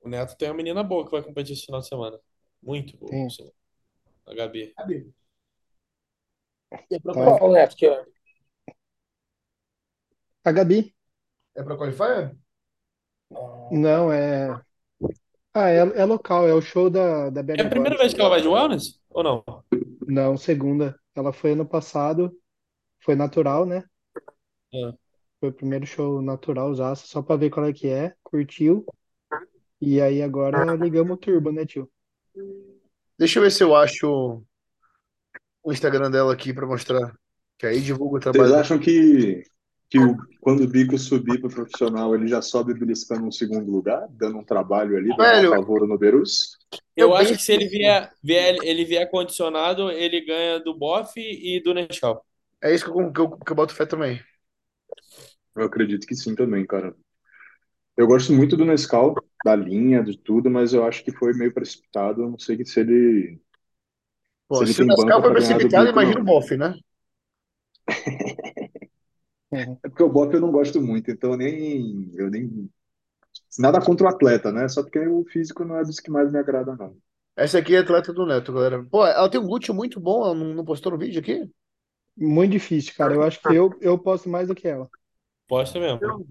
O Neto tem uma menina boa que vai competir esse final de semana. Muito boa. A Gabi. É pra, Tá. Qual neto que é? A Gabi? é pra Qualifier? Não, é. Ah, é, é local, é o show da, da É Bad a primeira vez que ela vai de wellness? Ou não? Não, segunda. Ela foi ano passado, foi natural, né? É. Foi o primeiro show natural, usaço, só pra ver qual é que é, curtiu. E aí agora ligamos o turbo, né, tio? Deixa eu ver se eu acho o Instagram dela aqui pra mostrar. Que aí divulga o Vocês trabalho. acham que, que o, quando o Bico subir para o profissional, ele já sobe beliscando um segundo lugar, dando um trabalho ali, dando Velho. um favor no Berus? Eu Eu acho que se ele vier, vier, ele vier condicionado, ele ganha do Boff e do Nescau. É isso que eu, que eu, que eu boto fé também. Eu acredito que sim também, cara. Eu gosto muito do Nescau, da linha, de tudo, mas eu acho que foi meio precipitado. Não sei se ele, Pô, se o Nascar foi precipitado, imagina o. Boff, né? É porque o Boff eu não gosto muito, então eu nem, eu nem. Nada contra o atleta, né? Só porque o físico não é dos que mais me agrada, não. Essa aqui é atleta do Neto, galera. Pô, ela tem um glúteo muito bom, ela não, postou no vídeo aqui? Muito difícil, cara. Eu acho que eu, eu posto mais do que ela. Posta mesmo.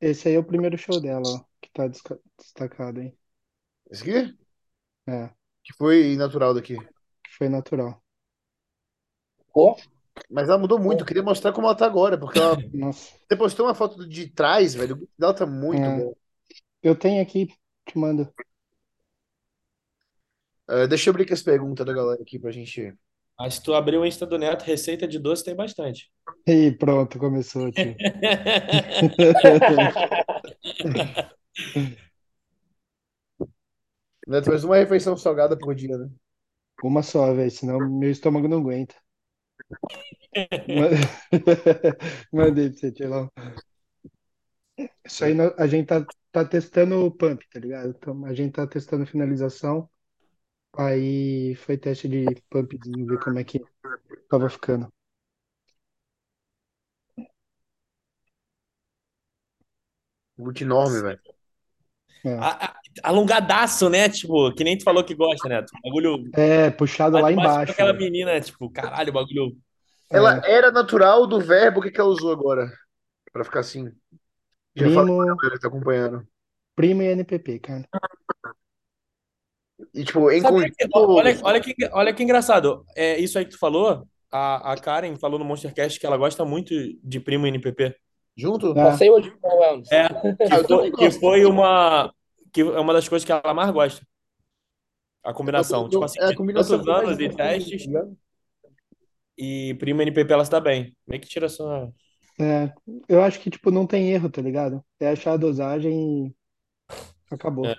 Esse aí é o primeiro show dela, ó, que tá destacado aí. Esse aqui? É, Que foi natural daqui. Foi natural. Mas ela mudou muito, eu queria mostrar como ela tá agora, porque ela... Nossa. você postou uma foto de trás, velho, dela tá muito É. bom. Eu tenho aqui, te mando. É, deixa eu abrir aqui as perguntas da galera aqui pra gente... Mas se tu abrir o Insta do Neto, receita de doce tem bastante. E pronto, começou, tio. Neto faz uma refeição salgada por dia, né? Uma só, velho, senão meu estômago não aguenta. Mandei pra você, Tilão. Isso aí nó- a gente tá, tá testando o pump, tá ligado? Então, a gente tá testando finalização. Aí foi teste de pumpzinho, ver como é que tava ficando. Muito enorme, velho. É, Alongadaço, né? Tipo, que nem tu falou que gosta, né? O bagulho É, puxado lá embaixo. aquela velho. menina, tipo, caralho, o bagulho. Ela É, era natural do verbo, o que que ela usou agora? Pra ficar assim. Já primo, que tá acompanhando. primo e NPP, cara. E, tipo, em olha, olha que, olha que engraçado. É isso aí que tu falou. A, a Karen falou no Monstercast que ela gosta muito de Primo NPP. Junto? É, Passei hoje com o. É, que foi, que foi uma que é uma das coisas que ela mais gosta. A combinação. Eu- Tipo eu- assim, é a de combinação tantos anos de tá testes ligado? e Primo NPP ela se dá bem. Meio que tira só. é, eu acho que, tipo, não tem erro, tá ligado? É achar a dosagem e acabou. É.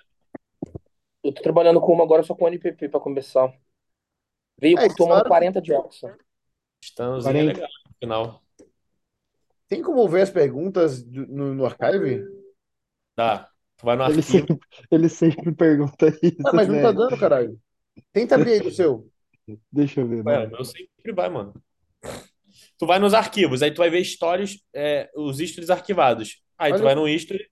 Eu tô trabalhando com uma agora só com NPP pra começar. Veio É, tomando claro. 40 de Oxa. Estanozinho é 40. legal no final. Tem como ver as perguntas do- no, no archive? Dá. Tu vai no Ele arquivo. sempre, ele sempre pergunta isso, Ah, mas não tá velho. dando, caralho. Tenta abrir aí do seu. Deixa eu ver, Ué, mano. o meu sempre vai, mano. Tu vai nos arquivos, aí tu vai ver stories, é, os stories arquivados. Aí tu Olha. vai no history.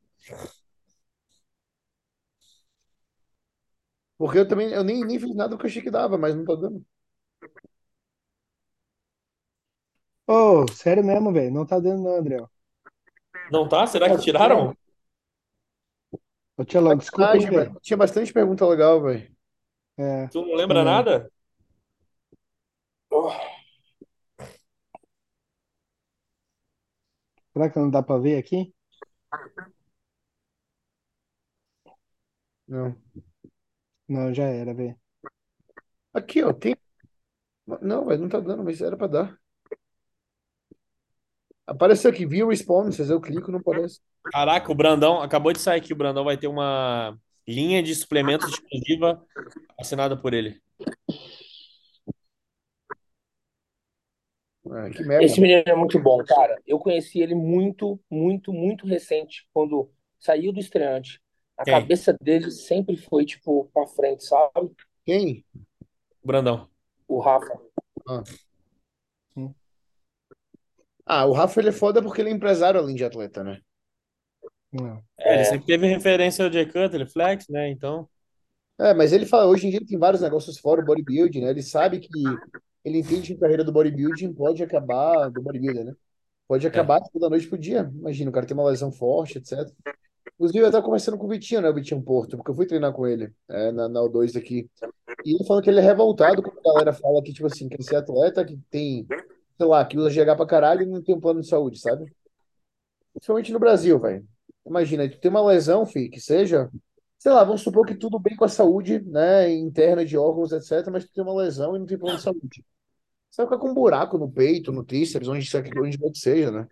Porque eu também eu nem, nem fiz nada que eu achei que dava, mas não tá dando. Ô, sério mesmo, velho. Não tá dando, não, André. Não tá? Será que tiraram? Ô, Tchelão, desculpa aí, velho. tinha, tinha bastante pergunta legal, velho. É, Tu não lembra Também. nada? será que não dá pra ver aqui? Não. Não, já era, velho. Aqui, ó, tem. Não, velho, não tá dando, mas era pra dar. Apareceu aqui, view responses, eu clico, não aparece. Caraca, o Brandão, acabou de sair aqui, o Brandão vai ter uma linha de suplementos exclusiva assinada por ele. Ah, que merda. Esse menino é muito bom, cara. Eu conheci ele muito, muito, muito recente, quando saiu do estreante. A Quem? cabeça dele sempre foi, tipo, pra frente, sabe? Quem? O Brandão. O Rafa. Ah, o Rafa ele é foda porque ele é empresário além de atleta, né? É, ele É. sempre teve referência ao Jay Cutler, Flex, né? Então, É, mas ele fala, hoje em dia ele tem vários negócios fora o bodybuilding, né? Ele sabe que ele entende que a carreira do bodybuilding pode acabar, do bodybuilder, né? Pode acabar tipo, da noite pro dia. Imagina, o cara tem uma lesão forte, etc. Inclusive, eu tava conversando com o Vitinho, né? O Vitinho Porto, porque eu fui treinar com ele é, na, na O2 aqui. E ele falou que ele é revoltado quando a galera fala que, tipo assim, quer ser atleta, que tem, sei lá, que usa GH pra caralho e não tem um plano de saúde, sabe? Principalmente no Brasil, velho. Imagina, tu tem uma lesão, fi, que seja, sei lá, vamos supor que tudo bem com a saúde, né, interna de órgãos, etc, mas tu tem uma lesão e não tem plano de saúde. Você vai ficar com um buraco no peito, no tríceps, onde, onde quer que seja, né?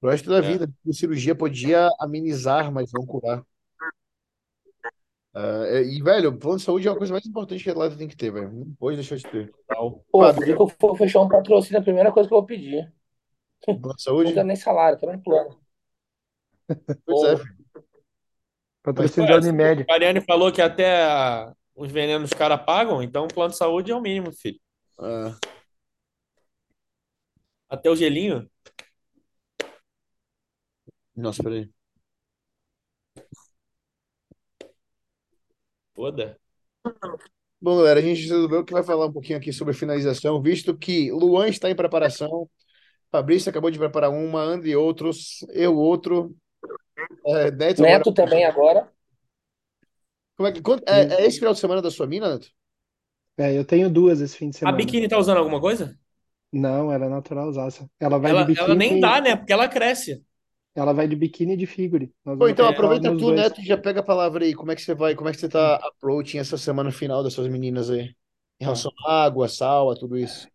Pro resto da É. vida. A cirurgia podia amenizar, mas não curar. É- e, velho, o plano de saúde é uma coisa mais importante que o atleta tem que ter, velho. Não pode deixar de ter. tal. Pô, o dia que eu for fechar um patrocínio, a primeira coisa que eu vou pedir. Plano de Não saúde? quero nem salário, quero um plano. Pois é, Pô, filho. Patrocínio da Unimed. a Ariane falou que até a- os venenos os caras pagam, então o plano de saúde é o mínimo, filho. Ah, Até o gelinho. nossa, peraí. Foda. Bom, galera, a gente resolveu que vai falar um pouquinho aqui sobre finalização, visto que Luan está em preparação, Fabrício acabou de preparar uma, André outros, eu outro, é, Neto agora. Neto também agora. Como é, que, é, é esse final de semana da sua mina, Neto? É, eu tenho duas esse fim de A semana. biquíni tá usando alguma coisa? Não, ela é naturalzaça. Ela vai Ela, de ela nem biquíni, dá, né? Porque ela cresce. Ela vai de biquíni e de figure. Pô, então aproveita tu, dois. Neto, e já pega a palavra aí. Como é que você vai, como é que você tá approaching essa semana final das suas meninas aí? Em relação à água, sal, a tudo isso.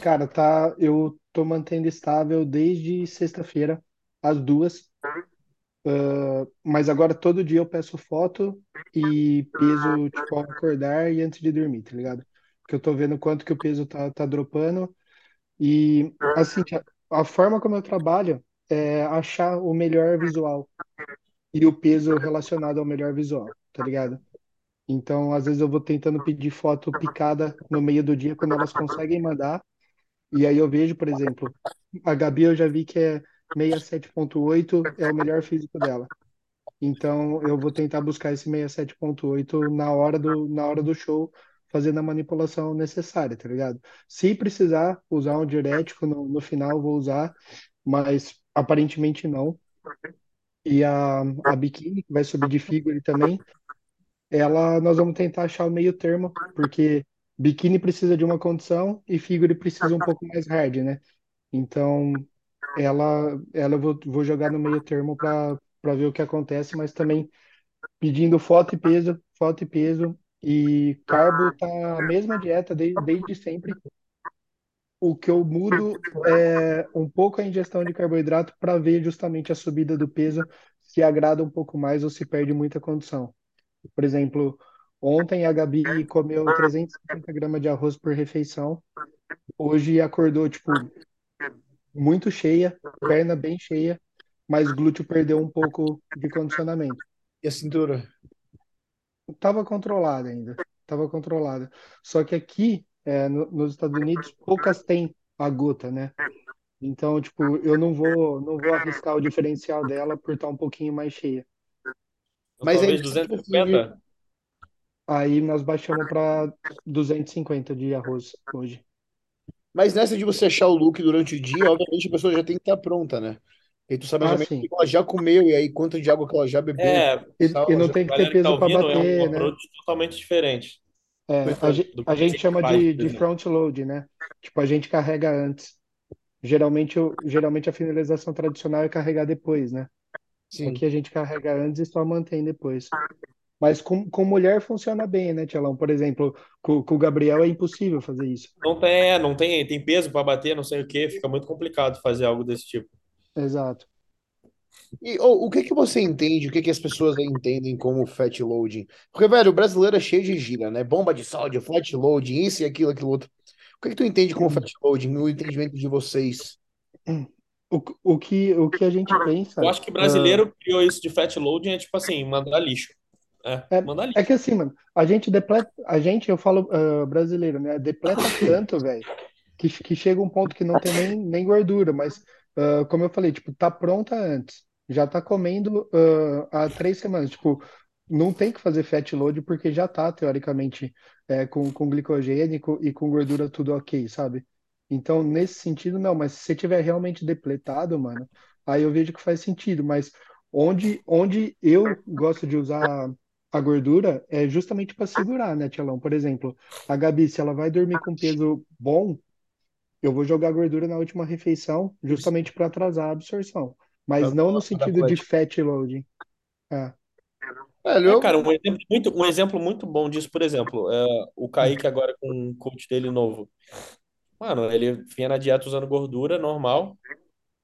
Cara, tá, eu tô mantendo estável desde sexta-feira, as duas. Ah, mas agora todo dia eu peço foto e peso, tipo, ao acordar e antes de dormir, tá ligado? Porque eu tô vendo quanto que o peso tá, tá dropando E, assim, a, a forma como eu trabalho é achar o melhor visual e o peso relacionado ao melhor visual, tá ligado? Então, às vezes eu vou tentando pedir foto picada no meio do dia quando elas conseguem mandar. E aí eu vejo, por exemplo, a Gabi eu já vi que é 67.8 é o melhor físico dela. Então eu vou tentar buscar esse 67.8 na hora do, na hora do show, fazendo a manipulação necessária, tá ligado? Se precisar usar um diurético no, no final, vou usar, mas aparentemente não. E a, a biquíni, que vai subir de figure também, ela nós vamos tentar achar o meio termo, porque biquíni precisa de uma condição e figure precisa um pouco mais hard, né? Então, ela, ela eu vou, vou jogar no meio termo para para ver o que acontece, mas também pedindo foto e peso, foto e peso e carbo tá a mesma dieta desde, desde sempre. O que eu mudo é um pouco a ingestão de carboidrato para ver justamente a subida do peso, se agrada um pouco mais ou se perde muita condição. Por exemplo, ontem a Gabi comeu 350 gramas de arroz por refeição. Hoje acordou, tipo, muito cheia, perna bem cheia, mas glúteo perdeu um pouco de condicionamento. E a cintura? Tava controlada ainda, tava controlada. Só que aqui, é, no, nos Estados Unidos, poucas têm a gota, né? Então, tipo, eu não vou, não vou arriscar o diferencial dela por estar um pouquinho mais cheia. Mas aí 250? Aí nós baixamos para 250 de arroz hoje. Mas nessa de você achar o look durante o dia, obviamente a pessoa já tem que estar pronta, né? E tu sabe Ah, exatamente o que ela já comeu e aí quanto de água que ela já bebeu. É, E, tal, e não já- tem que ter tá peso para ouvindo é um bater, né? approach totalmente diferente É, a, do a gente chama de, de exemplo. front load, né? Tipo, a gente carrega antes. Geralmente, geralmente a finalização tradicional é carregar depois, né? Sim. Aqui a gente carrega antes e só mantém depois. Mas com, com mulher funciona bem, né, Tchelão? Por exemplo, com, com o Gabriel é impossível fazer isso. Não tem, é, não tem, tem peso para bater, não sei o que, fica muito complicado fazer algo desse tipo. Exato. E ô, o que que você entende, o que que as pessoas entendem como fat loading? Porque, velho, o brasileiro é cheio de gíria, né? Bomba de sódio, fat loading, isso e aquilo, aquilo outro. O que que tu entende como fat loading, no entendimento de vocês? O, o que, o que a gente pensa. Eu acho que brasileiro criou isso de fat loading, é tipo assim, mandar lixo. É, É, mandar lixo. é que assim, mano, a gente depleta, a gente, eu falo ah, brasileiro, né? Depleta tanto, velho, que, que chega um ponto que não tem nem, nem gordura, mas ah, como eu falei, tipo, tá pronta antes, já tá comendo ah, há três semanas, tipo, não tem que fazer fat load porque já tá, teoricamente, é, com, com glicogênico e com gordura tudo ok, sabe? Então, nesse sentido, não, mas se você tiver realmente depletado, mano, aí eu vejo que faz sentido, mas onde, onde eu gosto de usar a gordura é justamente para segurar, né, Tchelão? Por exemplo, a Gabi, se ela vai dormir com peso bom, eu vou jogar gordura na última refeição, justamente para atrasar a absorção. Mas não no sentido de fat loading. É. É, cara, um exemplo muito, um exemplo muito bom disso, por exemplo, é o Kaique agora com o coach dele novo. Mano, ele vinha na dieta usando gordura normal.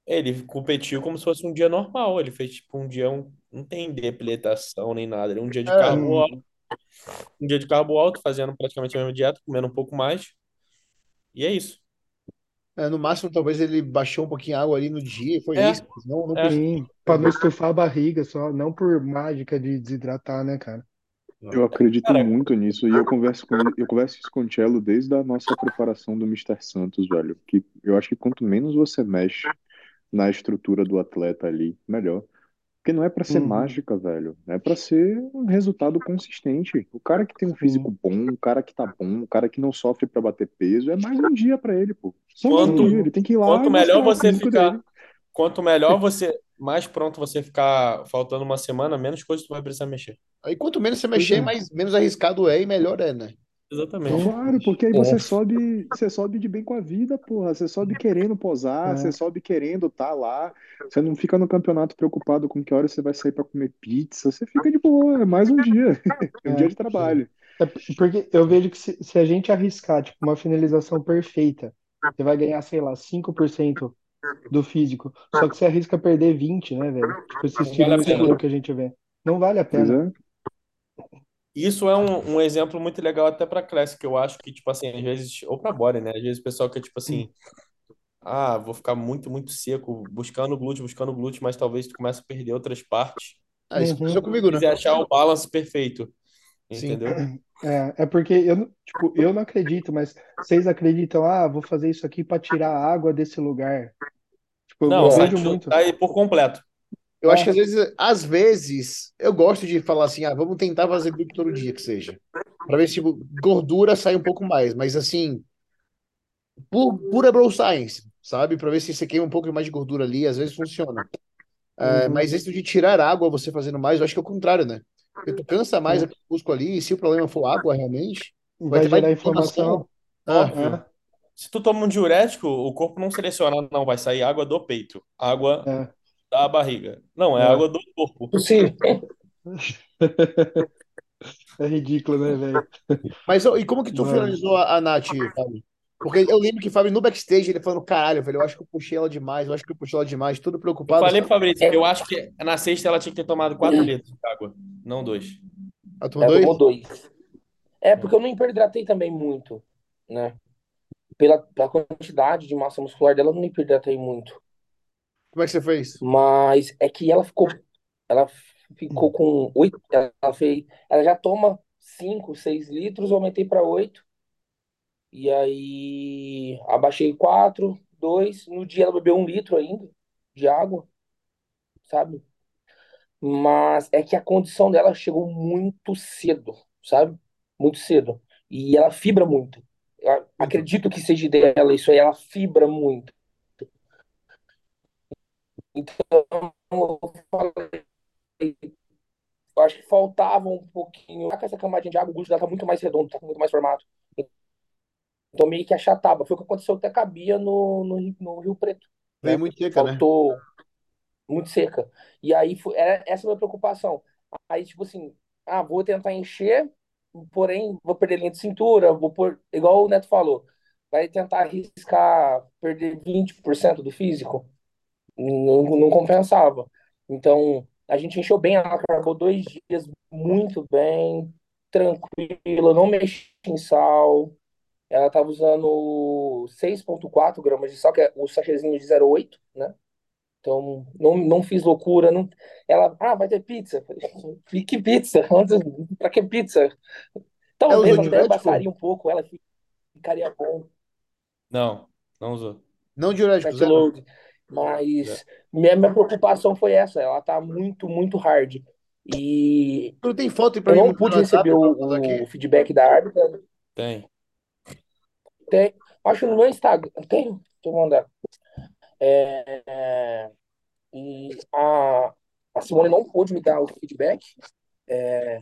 Ele competiu como se fosse um dia normal. Ele fez tipo um dia, um, não tem depletação nem nada. Era um dia de É, carbo alto, um dia de carbo alto, fazendo praticamente a mesma dieta, comendo um pouco mais. E é isso. É, no máximo talvez ele baixou um pouquinho a água ali no dia, foi É, isso. Não, não é. Sim, para não estufar a barriga só, não por mágica de desidratar, né, cara? Eu acredito Cara, muito nisso e eu converso com eu converso isso com o Cello desde a nossa preparação do Mr. Santos, velho. Que eu acho que quanto menos você mexe na estrutura do atleta ali, melhor. Porque não é pra ser Uhum. mágica, velho. É pra ser um resultado consistente. O cara que tem um físico bom, o cara que tá bom, o cara que não sofre pra bater peso, é mais um dia pra ele, pô. Só mais um Quanto- dia. Ele tem que ir lá quanto e melhor você ficar, dele. quanto melhor você, mais pronto você ficar faltando uma semana, menos coisa tu vai precisar mexer. Aí quanto menos você mexer, é. mais, menos arriscado é e melhor é, né? Exatamente. Claro, porque aí você É. sobe, você sobe de bem com a vida, porra. Você sobe querendo posar, É. você sobe querendo estar lá. Você não fica no campeonato preocupado com que hora você vai sair pra comer pizza. Você fica de boa, é mais um dia. É um dia de trabalho. É porque eu vejo que se, se a gente arriscar, tipo, uma finalização perfeita, você vai ganhar, sei lá, 5% do físico. Só que você arrisca perder 20, né, velho? Tipo, esses Não tiros vale que a gente vê. Não vale a pena. É. Isso é um, um exemplo muito legal até para Classic, que eu acho que, tipo assim, às vezes, ou para Body, né? Às vezes o pessoal que, tipo assim, ah, vou ficar muito, muito seco, buscando glúteo, buscando glúteo, mas talvez tu comece a perder outras partes. Ah, isso Uhum. aconteceu comigo, né? Quiser achar o balance perfeito, Sim. entendeu? É, é porque eu, não- tipo, eu não acredito, mas vocês acreditam, ah, vou fazer isso aqui para tirar a água desse lugar. Tipo, eu Não, vejo muito. sai por completo. Eu acho É. que às vezes, às vezes, eu gosto de falar assim, ah, vamos tentar fazer glúteo todo dia que seja. Pra ver se tipo, gordura sai um pouco mais, mas assim, pu- pura bro science, sabe? Pra ver se você queima um pouco mais de gordura ali, às vezes funciona. É, Uhum. mas isso de tirar água, você fazendo mais, eu acho que é o contrário, né? Porque tu cansa mais Sim. aquele músculo ali, e se o problema for água realmente, vai Vai ter mais inflamação. Ah. É, Se tu toma um diurético, o corpo não seleciona, não, vai sair água do peito, água é, da barriga. Não, é É. água do corpo. Sim. é ridículo, né, velho? Mas e como que tu Mano. finalizou a, a Nath, Fábio? Porque eu lembro que Fábio no backstage ele falando, caralho, velho, eu acho que eu puxei ela demais, eu acho que eu puxei ela demais, tudo Eu preocupado. falei pro Fabrício, eu acho que na sexta ela tinha que ter tomado 4 litros de água, não dois. Ah, tomou Ela dois? tomou dois. É, porque eu não hiperidratei também muito, né? Pela, pela quantidade de massa muscular dela, eu não hiperidratei muito. Como é que você fez? Mas é que ela ficou. Ela ficou com oito. Ela fez. Ela já toma cinco, seis litros, eu aumentei para oito. E aí abaixei quatro, dois. No dia ela bebeu um litro ainda de água, sabe? Mas é que a condição dela chegou muito cedo, sabe? Muito cedo. E ela fibra muito. Eu acredito que seja dela isso aí, ela fibra muito. Então, eu falei, eu acho que faltava um pouquinho. Com essa camadinha de água, o glúteo dela tá muito mais redondo, tá com muito mais formato. Então, meio que achatava. Foi o que aconteceu até cabia no, no, no Rio Preto. Né? muito seca, né? Faltou muito seca. E aí foi, era essa a minha preocupação. Aí, tipo assim, ah, vou tentar encher, porém vou perder linha de cintura, vou pôr, igual o Neto falou, vai tentar arriscar perder 20% do físico. Não, não compensava. Então, a gente encheu bem, ela acabou dois dias muito bem, tranquila, não mexi em sal. Ela estava usando 6,4 gramas de sal, que é o sachêzinho de 0,8, né? Então, não, não fiz loucura. Não... Ela, ah, vai ter pizza. Falei, Que pizza? Pra que pizza? Talvez usou até abaixaria um pouco, ela ficaria bom. Não, não usou. Não diurético, zero. Mas minha, minha preocupação foi essa. Ela tá muito, muito hard. E Tu não tem foto pra eu mim não pude WhatsApp receber o, aqui? o feedback da árbitra. Tem. Tem, acho no meu Instagram. Tem? Deixa eu mandar. É, é, e a, a Simone não pôde me dar o feedback. É,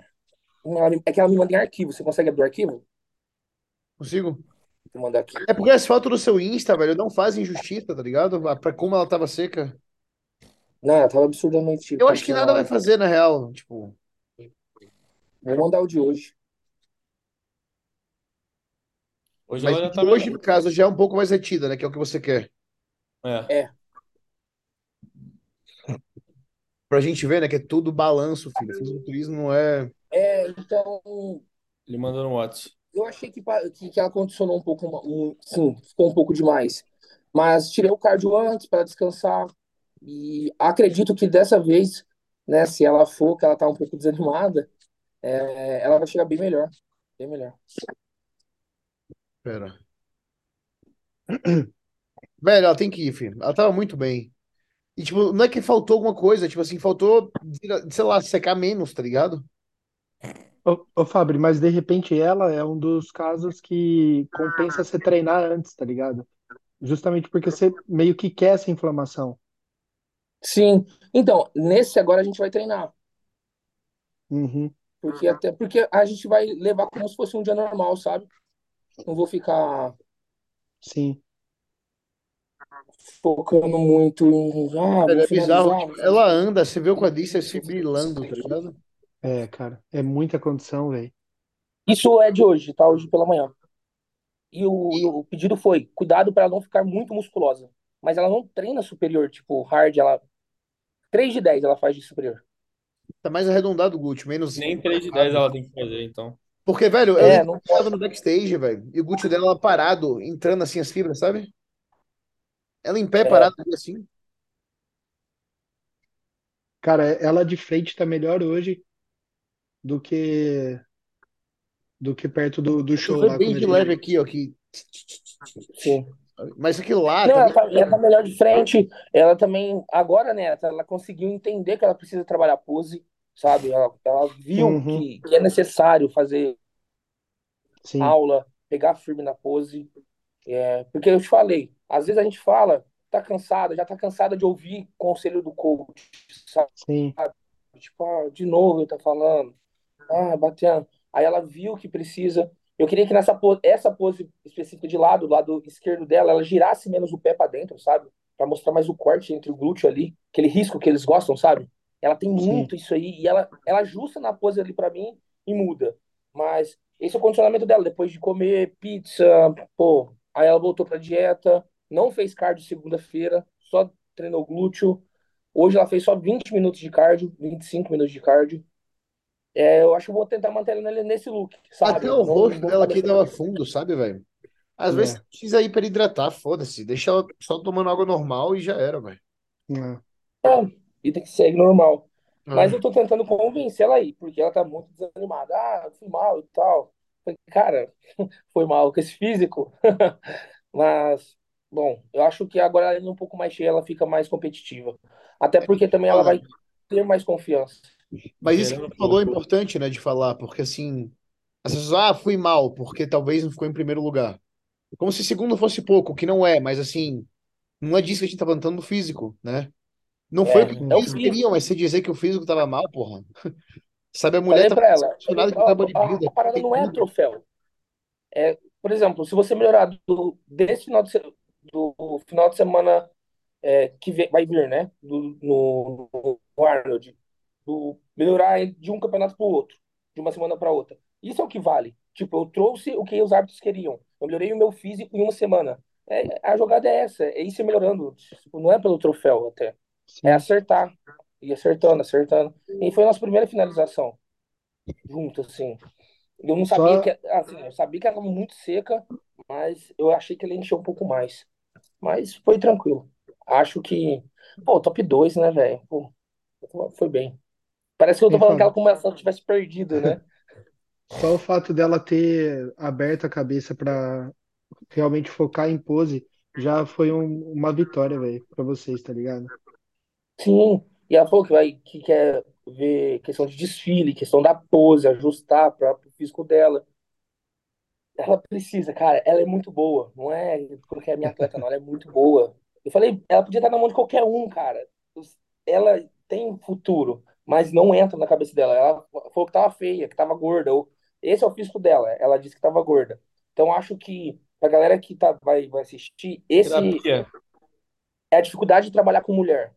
é que ela me manda em arquivo. Você consegue abrir o arquivo? Consigo? Mandar aqui. É porque as fotos do seu Insta, velho, não fazem justiça, tá ligado? Pra como ela tava seca. Não, ela tava absurdamente. Eu acho que nada vai fazer, na real. Tipo, Vou mandar o de hoje. Hoje mas ela já de tá hoje, melhor. no caso, já é um pouco mais retida, né? Que é o que você quer. É. Pra gente ver, né? Que é tudo balanço, filho. Fisiculturismo não é. É, então. Ele mandou no WhatsApp. Eu achei que, que, que ela condicionou um pouco, um, sim, ficou um pouco demais. Mas tirei o cardio antes para descansar. E acredito que dessa vez, né, se ela for, que ela tá um pouco desanimada, é, ela vai chegar bem melhor. Bem melhor. Pera. Velho, ela tem que ir, filho. Ela tava muito bem. E, tipo, não é que faltou alguma coisa, tipo assim, faltou, sei lá, secar menos, tá ligado? Ô, ô Fabri, mas de repente ela é um dos casos que compensa você treinar antes, tá ligado? Justamente porque você meio que quer essa inflamação. Sim. Então, nesse agora a gente vai treinar. Uhum. Porque até porque a gente vai levar como se fosse um dia normal, sabe? Não vou ficar Sim. focando muito em. Ah, vou é bizarro. finalizar. Tipo, ela anda, você vê o quadríceps fibrilando, tá ligado? É, cara, é muita condição, velho. Isso é de hoje, tá? Hoje pela manhã. E o, e o pedido foi: cuidado para ela não ficar muito musculosa. Mas ela não treina superior, tipo, hard, ela. 3 de 10 ela faz de superior. Tá mais arredondado o glúteo, menos. Nem 3 de 10 ela tem que fazer, então. Porque, velho, É, ela não estava no backstage, velho, e o glúteo dela parado, entrando assim as fibras, sabe? Ela em pé É. parada assim. Cara, ela de frente tá melhor hoje do que do que perto do, do show lá bem de gente leve aqui, ó. Que... Sim. Mas aquilo lá Não, também. ela tá, ela tá melhor de frente. Ela também, agora, né, ela conseguiu entender que ela precisa trabalhar pose, sabe? Ela, ela viu Uhum. que, que é necessário fazer Sim, aula, pegar firme na pose. É, porque eu te falei, às vezes a gente fala, tá cansada, já tá cansada de ouvir conselho do coach, sabe? sim, Tipo, ah, de novo ele tá falando, ah, batendo. Aí ela viu que precisa. Eu queria que nessa pose, essa pose específica de lado, do lado esquerdo dela, ela girasse menos o pé pra dentro, sabe? Pra mostrar mais o corte entre o glúteo ali, aquele risco que eles gostam, sabe? Ela tem sim. muito isso aí e ela, ela ajusta na pose ali pra mim e muda. Mas esse é o condicionamento dela, depois de comer pizza, pô, aí ela voltou pra dieta, não fez cardio segunda-feira, só treinou glúteo. Hoje ela fez só 20 minutos de cardio, 25 minutos de cardio. É, eu acho que eu vou tentar manter ela nesse look, sabe? Até o Não rosto dela aqui dava fundo, sabe, velho? Às É. vezes precisa hiperidratar, foda-se. Deixa ela só tomando água normal e já era, velho. É. É, vida que segue normal. Mas Ah. eu tô tentando convencer ela aí, porque ela tá muito desanimada. Ah, eu fui mal e tal. Cara, foi mal com esse físico. Mas, bom, eu acho que agora ela indo um pouco mais cheia, ela fica mais competitiva. Até porque também ela vai ter mais confiança. Mas isso que tu falou é importante, né, de falar, porque assim, as pessoas, ah, fui mal, porque talvez não ficou em primeiro lugar. Como se segundo fosse pouco, que não é, mas assim, não é disso que a gente tá falando do físico, né? Não foi É, o que é o eles queriam, mas você dizer que o físico tava mal, porra. Sabe, a Falei mulher tá pra ela, a a- bodybuilder. a parada não é tudo. troféu. É, por exemplo, se você melhorar do, desse final de, do final de semana é, que vai vir, né? Do, no, no Arnold, do melhorar de um campeonato para o outro, de uma semana para outra. Isso é o que vale. Tipo, eu trouxe o que os árbitros queriam. Eu melhorei o meu físico em uma semana. É, a jogada é essa, é ir se melhorando. Tipo, não é pelo troféu até. Sim. É acertar. E acertando, acertando. E foi a nossa primeira finalização. Junto, assim. Eu não sabia Só- que. Assim, eu sabia que ela estava muito seca, mas eu achei que ela encheu um pouco mais. Mas foi tranquilo. Acho que. Pô, top 2, né, velho? Foi bem. Parece que eu tô falando que ela falado. como se ela tivesse perdido, né? Só o fato dela ter aberto a cabeça pra realmente focar em pose já foi um- uma vitória, velho, pra vocês, tá ligado? Sim. E falou que vai, que quer ver questão de desfile, questão da pose, ajustar para o físico dela. Ela precisa, cara, ela é muito boa. Não é porque é minha atleta, não, ela é muito boa. Eu falei, ela podia estar na mão de qualquer um, cara. Ela tem futuro, mas não entra na cabeça dela. Ela falou que tava feia, que tava gorda. ou- Esse é o físico dela. Ela disse que tava gorda. Então acho que a galera que tá, vai, vai assistir, esse Terapia. é a dificuldade de trabalhar com mulher.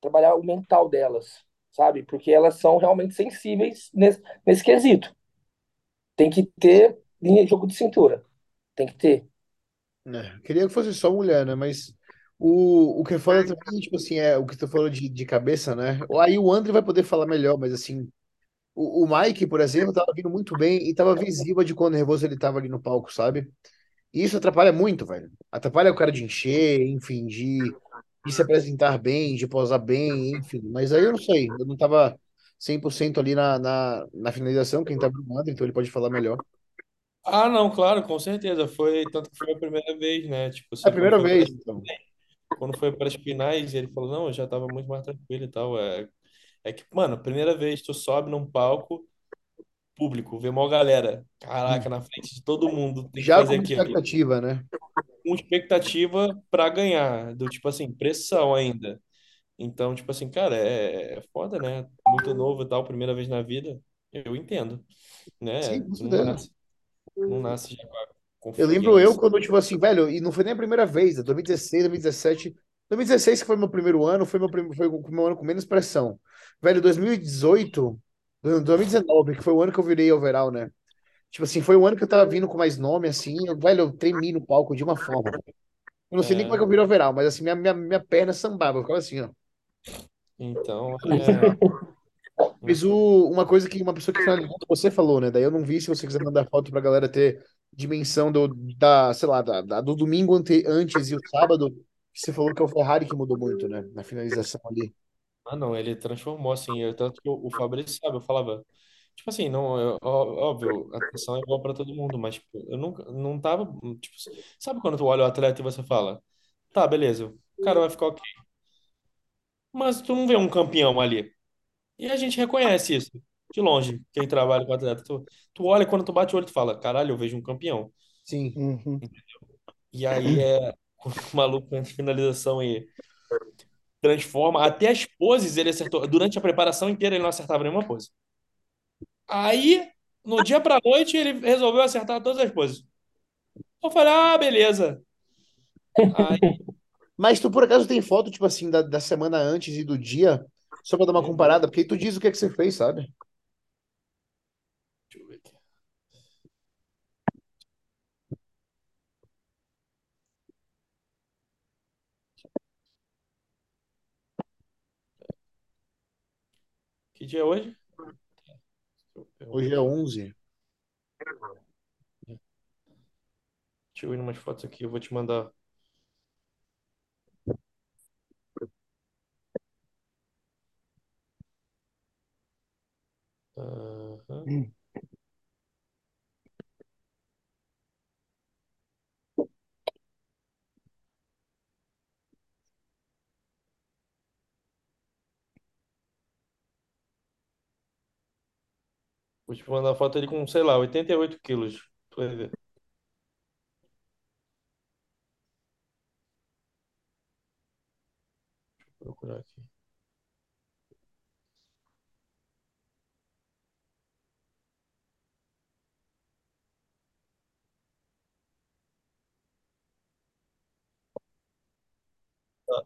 Trabalhar o mental delas, sabe? Porque elas são realmente sensíveis nesse, nesse quesito. Tem que ter linha de jogo de cintura. Tem que ter. É, queria que fosse só mulher, né? Mas o, o que fala também, tipo assim, é o que tu falou de, de cabeça, né? Aí o André vai poder falar melhor, mas assim, o, o Mike, por exemplo, tava vindo muito bem e tava visível de quão nervoso ele tava ali no palco, sabe? E isso atrapalha muito, velho. Atrapalha o cara de encher, enfim, de, de se apresentar bem, de posar bem, enfim. Mas aí eu não sei, eu não tava 100% ali na, na, na finalização, quem tava no André, então ele pode falar melhor. Ah, não, claro, com certeza. Foi, tanto que foi a primeira vez, né? Tipo, É assim, a primeira quando vez, então. Quando foi para as finais, ele falou, não, eu já tava muito mais tranquilo e tal. É, é que, mano, primeira vez tu sobe num palco público, vê uma galera, caraca, na frente de todo mundo, Já fazer com aquilo. expectativa, né? Com expectativa pra ganhar, do tipo assim, pressão ainda. Então, tipo assim, cara, é, é foda, né? Muito novo e tal, primeira vez na vida. Eu entendo, né? Sim, Não nasce, não nasce já com a Eu lembro eu quando, tipo assim, velho, e não foi nem a primeira vez, é 2016, 2017. 2016, que foi meu primeiro ano, foi meu, foi o meu ano com menos pressão. Velho, 2018, 2019, que foi o ano que eu virei overall, né? Tipo assim, foi o ano que eu tava vindo com mais nome, assim, eu, velho, eu tremi no palco de uma forma. Eu não sei nem como é que eu virei overall, mas assim, minha, minha, minha perna sambava, eu ficava assim, ó. Então, é, Mas o, uma coisa que uma pessoa que você falou, né? Daí eu não vi, se você quiser mandar foto pra galera ter dimensão do, da, sei lá, da, da- do domingo ante, antes e o sábado. Você falou que é o Ferrari que mudou muito, né? Na finalização ali. Ah, não, ele transformou assim. Eu, tanto que o, o Fabrício sabe, eu falava. Tipo assim, não, eu- óbvio, a atenção é igual pra todo mundo, mas tipo, eu nunca, não tava. Tipo, sabe quando tu olha o atleta e você fala, tá, beleza, o cara vai ficar ok. Mas tu não vê um campeão ali. E a gente reconhece isso, de longe, quem trabalha com atleta. Tu, tu olha, quando tu bate o olho, tu fala, caralho, eu vejo um campeão. Sim. Uhum. E aí é o maluco em finalização e transforma. Até as poses ele acertou. Durante a preparação inteira ele não acertava nenhuma pose. Aí, no dia pra noite, ele resolveu acertar todas as poses. Eu falei, ah, beleza. Aí, Mas tu por acaso tem foto, tipo assim, da, da semana antes e do dia? Só pra dar uma comparada, porque aí tu diz o que é que você fez, sabe? Que dia é hoje? Hoje é 11. Deixa eu ir umas fotos aqui, eu vou te mandar. Aham. Vou te mandar foto dele com, sei lá, 88 quilos. Tu vai ver. Vou procurar aqui. Tá,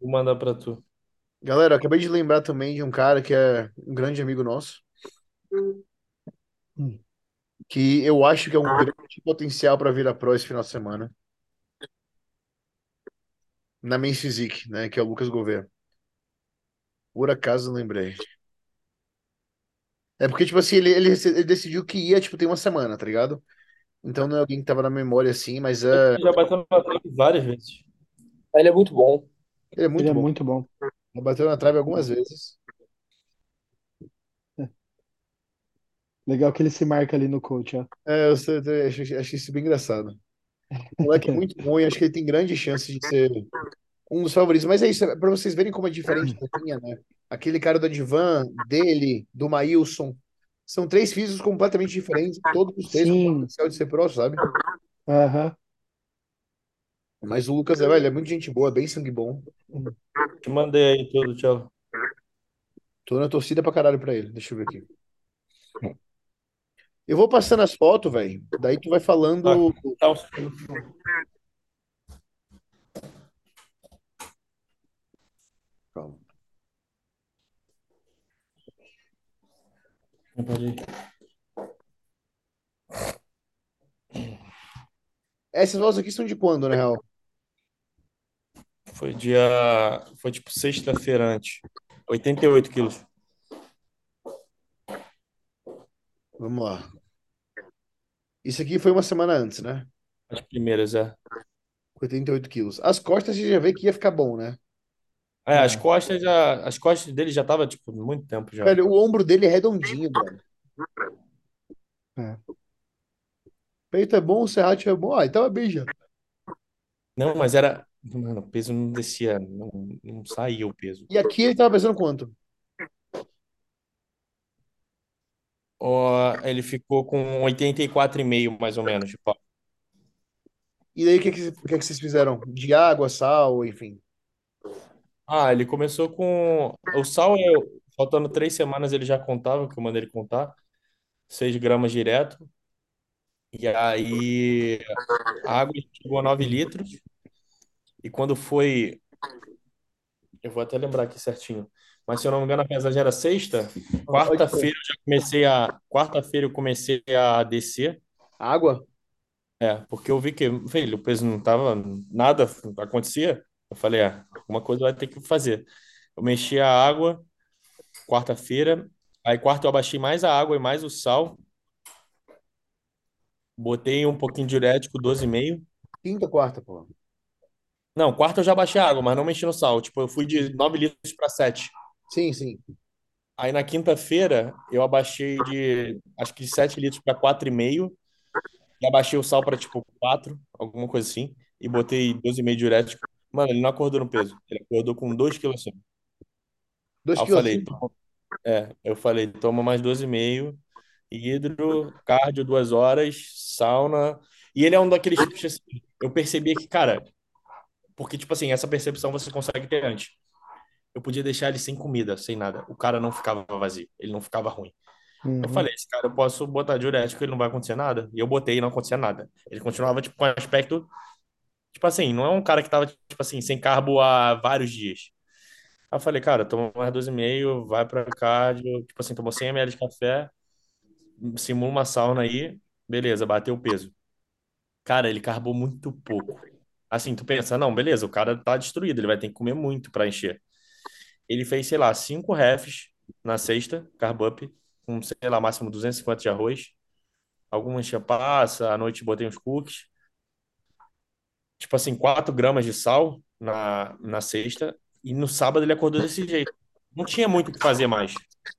vou mandar pra tu. Galera, acabei de lembrar também de um cara que é um grande amigo nosso. Que eu acho que é um grande potencial pra vir a pro esse final de semana. Na Men's Physique, né? Que é o Lucas Gouveia. Por acaso lembrei. É porque, tipo assim, ele, ele, ele decidiu que ia, tipo, tem uma semana, tá ligado? Então não é alguém que tava na memória assim, mas é, Ele já bateu na trave várias vezes. Ele é muito bom. ele é muito Ele é bom. muito bom. Já bateu na trave algumas vezes. Legal que ele se marca ali no coach, ó. É, eu sei- eu acho, acho isso bem engraçado. O moleque é muito bom e acho que ele tem grandes chances de ser um dos favoritos. Mas é isso, é pra vocês verem como é diferente da minha, né? Aquele cara do Advan, dele, do Maílson, são três físicos completamente diferentes, todos os três com potencial de ser pró, sabe? Aham. Mas o Lucas é, velho, é muito gente boa, bem sangue bom. Te mandei aí tudo, tchau. Tô na torcida pra caralho pra ele. Deixa eu ver aqui. Eu vou passando as fotos, velho. Daí tu vai falando. Tá, um- Calma. Pode ir. Essas fotos aqui são de quando, na real? Foi dia. Foi tipo sexta-feira antes. 88 quilos. Vamos lá. Isso aqui foi uma semana antes, né? As primeiras, é. 88 quilos. As costas você já vê que ia ficar bom, né? É, as É. costas já. As costas dele já tava, tipo, muito tempo já. Velho, o ombro dele é redondinho, velho. É. Peito é bom, o serrátil é bom. Ah, então é bem já. Não, mas era. Mano, o peso não descia, não, não saía o peso. E aqui ele tava pesando quanto? Ó, ele ficou com 84,5 mais ou menos. Tipo, E daí o que, que, que que vocês fizeram? De água, sal, enfim. ah, ele começou com. O sal, eu, faltando três semanas, ele já contava, que eu mandei ele contar. 6 gramas direto. E aí a água chegou a 9 litros. E quando foi. Eu vou até lembrar aqui certinho. Mas se eu não me engano, a pesagem era sexta. Quarta-feira eu já comecei a. Quarta-feira eu comecei a descer. Água? É, porque eu vi que, velho, o peso não tava, nada acontecia. Eu falei, é, alguma coisa vai ter que fazer. Eu mexi a água, quarta-feira. Aí, quarta, eu abaixei mais a água e mais o sal. Botei um pouquinho diurético, 12,5. Quinta, quarta, pô. Não, quarta eu já baixei a água, mas não mexi no sal. Tipo, eu fui de 9 litros para 7. Sim, sim. Aí na quinta-feira eu abaixei de acho que de 7 litros para 4,5 e abaixei o sal para tipo 4, alguma coisa assim, e botei 12,5 diurético. Mano, ele não acordou no peso. Ele acordou com 2 quilos acima. Dois Aí eu falei, é, eu falei, toma mais 12,5, hidro, cardio duas horas, sauna. E ele é um daqueles tipos assim, eu percebia que, cara, porque tipo assim, essa percepção você consegue ter antes. Eu podia deixar ele sem comida, sem nada. O cara não ficava vazio, ele não ficava ruim. Eu Uhum. falei, esse cara eu posso botar diurético, ele não vai acontecer nada. E eu botei e não acontecia nada. Ele continuava, tipo, com aspecto, tipo assim, não é um cara que tava, tipo assim, sem carbo há vários dias. Aí eu falei, cara, toma mais 12,5, vai pra cardio, tipo assim, tomou 100 ml de café, simula uma sauna aí, beleza, bateu o peso. Cara, ele carbou muito pouco. Assim, tu pensa, não, beleza, o cara tá destruído, ele vai ter que comer muito pra encher. Ele fez, sei lá, cinco refs na sexta, carb up, com, sei lá, máximo 250 de arroz. Algumas tinha passa, à noite botei uns cookies. Tipo assim, 4 gramas de sal na, na sexta. E no sábado ele acordou desse jeito. Não tinha muito o que fazer mais.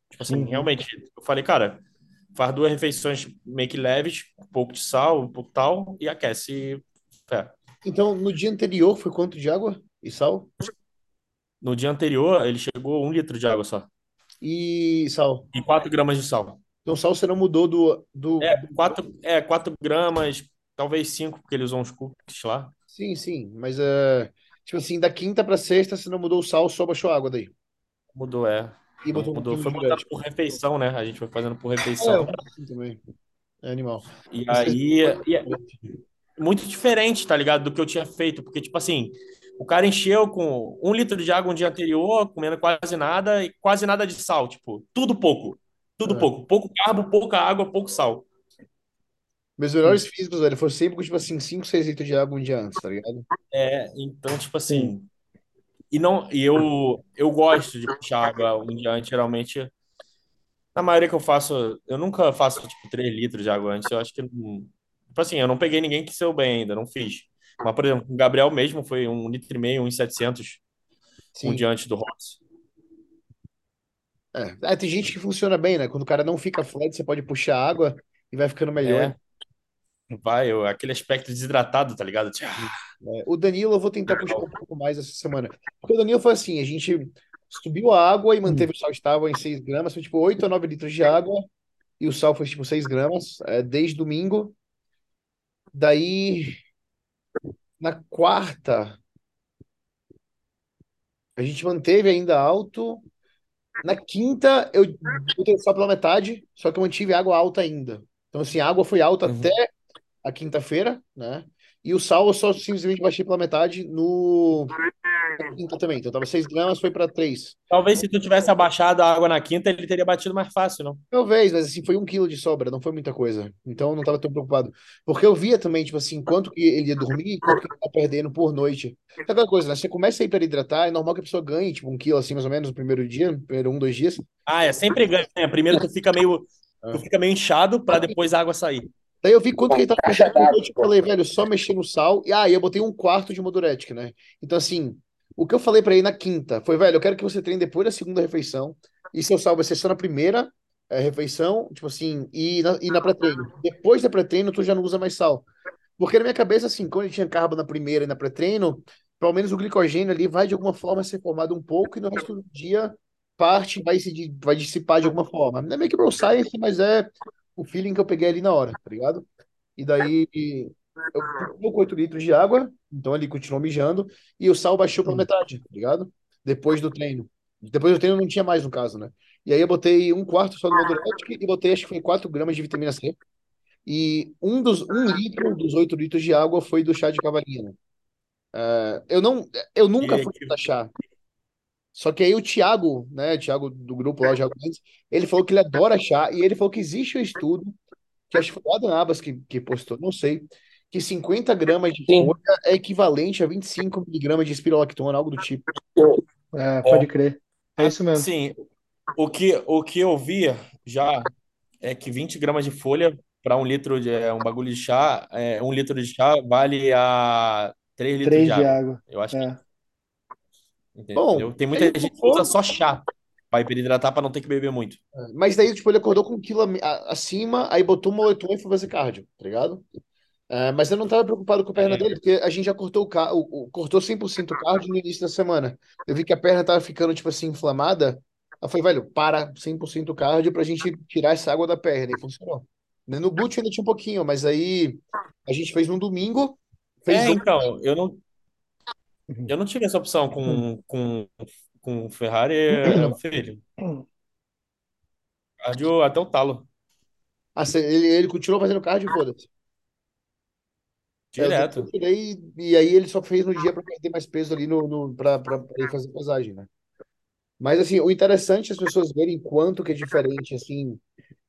Tipo assim, Uhum. realmente, eu falei, cara, faz duas refeições meio que leves, um pouco de sal, um pouco tal, e aquece. É. Então, no dia anterior foi quanto de água e sal? No dia anterior, ele chegou a um litro de água só. E sal. E 4 gramas de sal. Então, sal você não mudou do, do... É, 4 é, quatro gramas, talvez 5, porque ele usou uns cookies lá. Sim, sim. Mas, é, tipo assim, da quinta pra sexta você não mudou o sal, só baixou a água daí. Mudou, é. E botou um Mudou. pouquinho Foi diurético. por refeição, né? A gente foi fazendo por É, refeição. assim também. É animal. E aí, e é muito diferente, tá ligado? Do que eu tinha feito. Porque, tipo assim, o cara encheu com um litro de água um dia anterior, comendo quase nada, e quase nada de sal. Tipo, tudo pouco. Tudo É. pouco. Pouco carbo, pouca água, pouco sal. Meus melhores físicos, velho, foram sempre com, tipo assim, 5, 6 litros de água um dia antes, tá ligado? É, então, tipo assim. E não, e eu, eu gosto de puxar água um dia antes, geralmente. Na maioria que eu faço, eu nunca faço tipo 3 litros de água antes. Eu acho que. Tipo assim, eu não peguei ninguém que saiu bem ainda, não fiz. Mas, por exemplo, o Gabriel mesmo foi um litro e meio, um e 700 um Sim. dia antes do Ross. É. É, tem gente que funciona bem, né? Quando o cara não fica flat, você pode puxar água e vai ficando melhor. É. Vai, eu- aquele aspecto desidratado, tá ligado? É, o Danilo eu vou tentar puxar um pouco mais essa semana. Porque o Danilo foi assim, a gente subiu a água e manteve o sal estável em 6 gramas, foi tipo 8 a 9 litros de água, e o sal foi tipo 6 gramas, é, desde domingo. Daí, na quarta, a gente manteve ainda alto. Na quinta, eu botei só pela metade, só que eu mantive água alta ainda. Então, assim, a água foi alta Uhum. até a quinta-feira, né? E o sal eu só simplesmente baixei pela metade no na quinta também. Então, tava 6 gramas, foi para 3. Talvez se tu tivesse abaixado a água na quinta, ele teria batido mais fácil, não? Talvez, mas assim, foi um quilo de sobra, não foi muita coisa. Então, eu não tava tão preocupado. Porque eu via também, tipo assim, quanto que ele ia dormir e quanto que ele tá perdendo por noite. É aquela coisa, né? Você começa a hiperidratar, é normal que a pessoa ganhe, tipo, um quilo assim, mais ou menos, no primeiro dia, no primeiro um, dois dias. Ah, é sempre ganha. Primeiro tu fica meio, É. tu fica meio inchado pra depois a água sair. Daí eu vi quanto que ele tava mexendo noite, eu falei, velho, só mexer no sal. E aí, eu botei um quarto de Moduretic, né? Então, assim, o que eu falei pra ele na quinta foi, velho, eu quero que você treine depois da segunda refeição. E seu sal vai ser só na primeira eh, refeição, tipo assim, e na, e na pré-treino. Depois da pré-treino, tu já não usa mais sal. Porque na minha cabeça, assim, quando ele tinha carbo na primeira e na pré-treino, pelo menos o glicogênio ali vai de alguma forma ser formado um pouco e no resto do dia parte vai se vai dissipar de alguma forma. Não é meio que bro science, mas é o feeling que eu peguei ali na hora, tá ligado? E daí eu coloquei 8 litros de água, então ele continuou mijando, e o sal baixou pela metade, tá ligado? Depois do treino. Depois do treino não tinha mais, no caso, né? E aí eu botei um quarto só do Moduretic e botei, acho que foi 4 gramas de vitamina C. E um dos um litro dos 8 litros de água foi do chá de cavalinha, né? É, eu não, eu nunca fui da chá. Só que aí o Thiago, né, o Thiago do grupo lá, Thiago Mendes, ele falou que ele adora chá e ele falou que existe um estudo, que acho que foi o Adam Abas que, que postou, não sei, que 50 gramas de Sim. folha é equivalente a 25 miligramas de espirolactona, algo do tipo. É, pode crer. É isso mesmo. Sim, o que, o que eu via já é que 20 gramas de folha para um litro de é, um bagulho de chá, é, um litro de chá vale a 3 litros Três de de água. água. Eu acho que, É. Bom, entendeu? Tem muita gente que usa só chá pra hiperidratar pra não ter que beber muito. Mas daí, tipo, ele acordou com um quilo acima, aí botou um moletom e foi fazer cardio, tá ligado? É, mas eu não tava preocupado com a perna É. dele, porque a gente já cortou o, ca- o, o- cortou 100% o cardio no início da semana. Eu vi que a perna tava ficando, tipo assim, inflamada. Eu falei, velho, para 100% o cardio pra gente tirar essa água da perna. E funcionou. No glúteo ainda tinha um pouquinho, mas aí a gente fez no domingo, fez É, um- então, eu não, eu não tive essa opção com, com, com o Ferrari, é, filho. Cardio até o talo, Ah, ele, ele continuou fazendo cardio, foda-se. É, eu direto. tirei, e aí ele só fez no dia para perder mais peso ali no, no, ir fazer pesagem, né? Mas assim, o interessante é as pessoas verem quanto que é diferente, assim.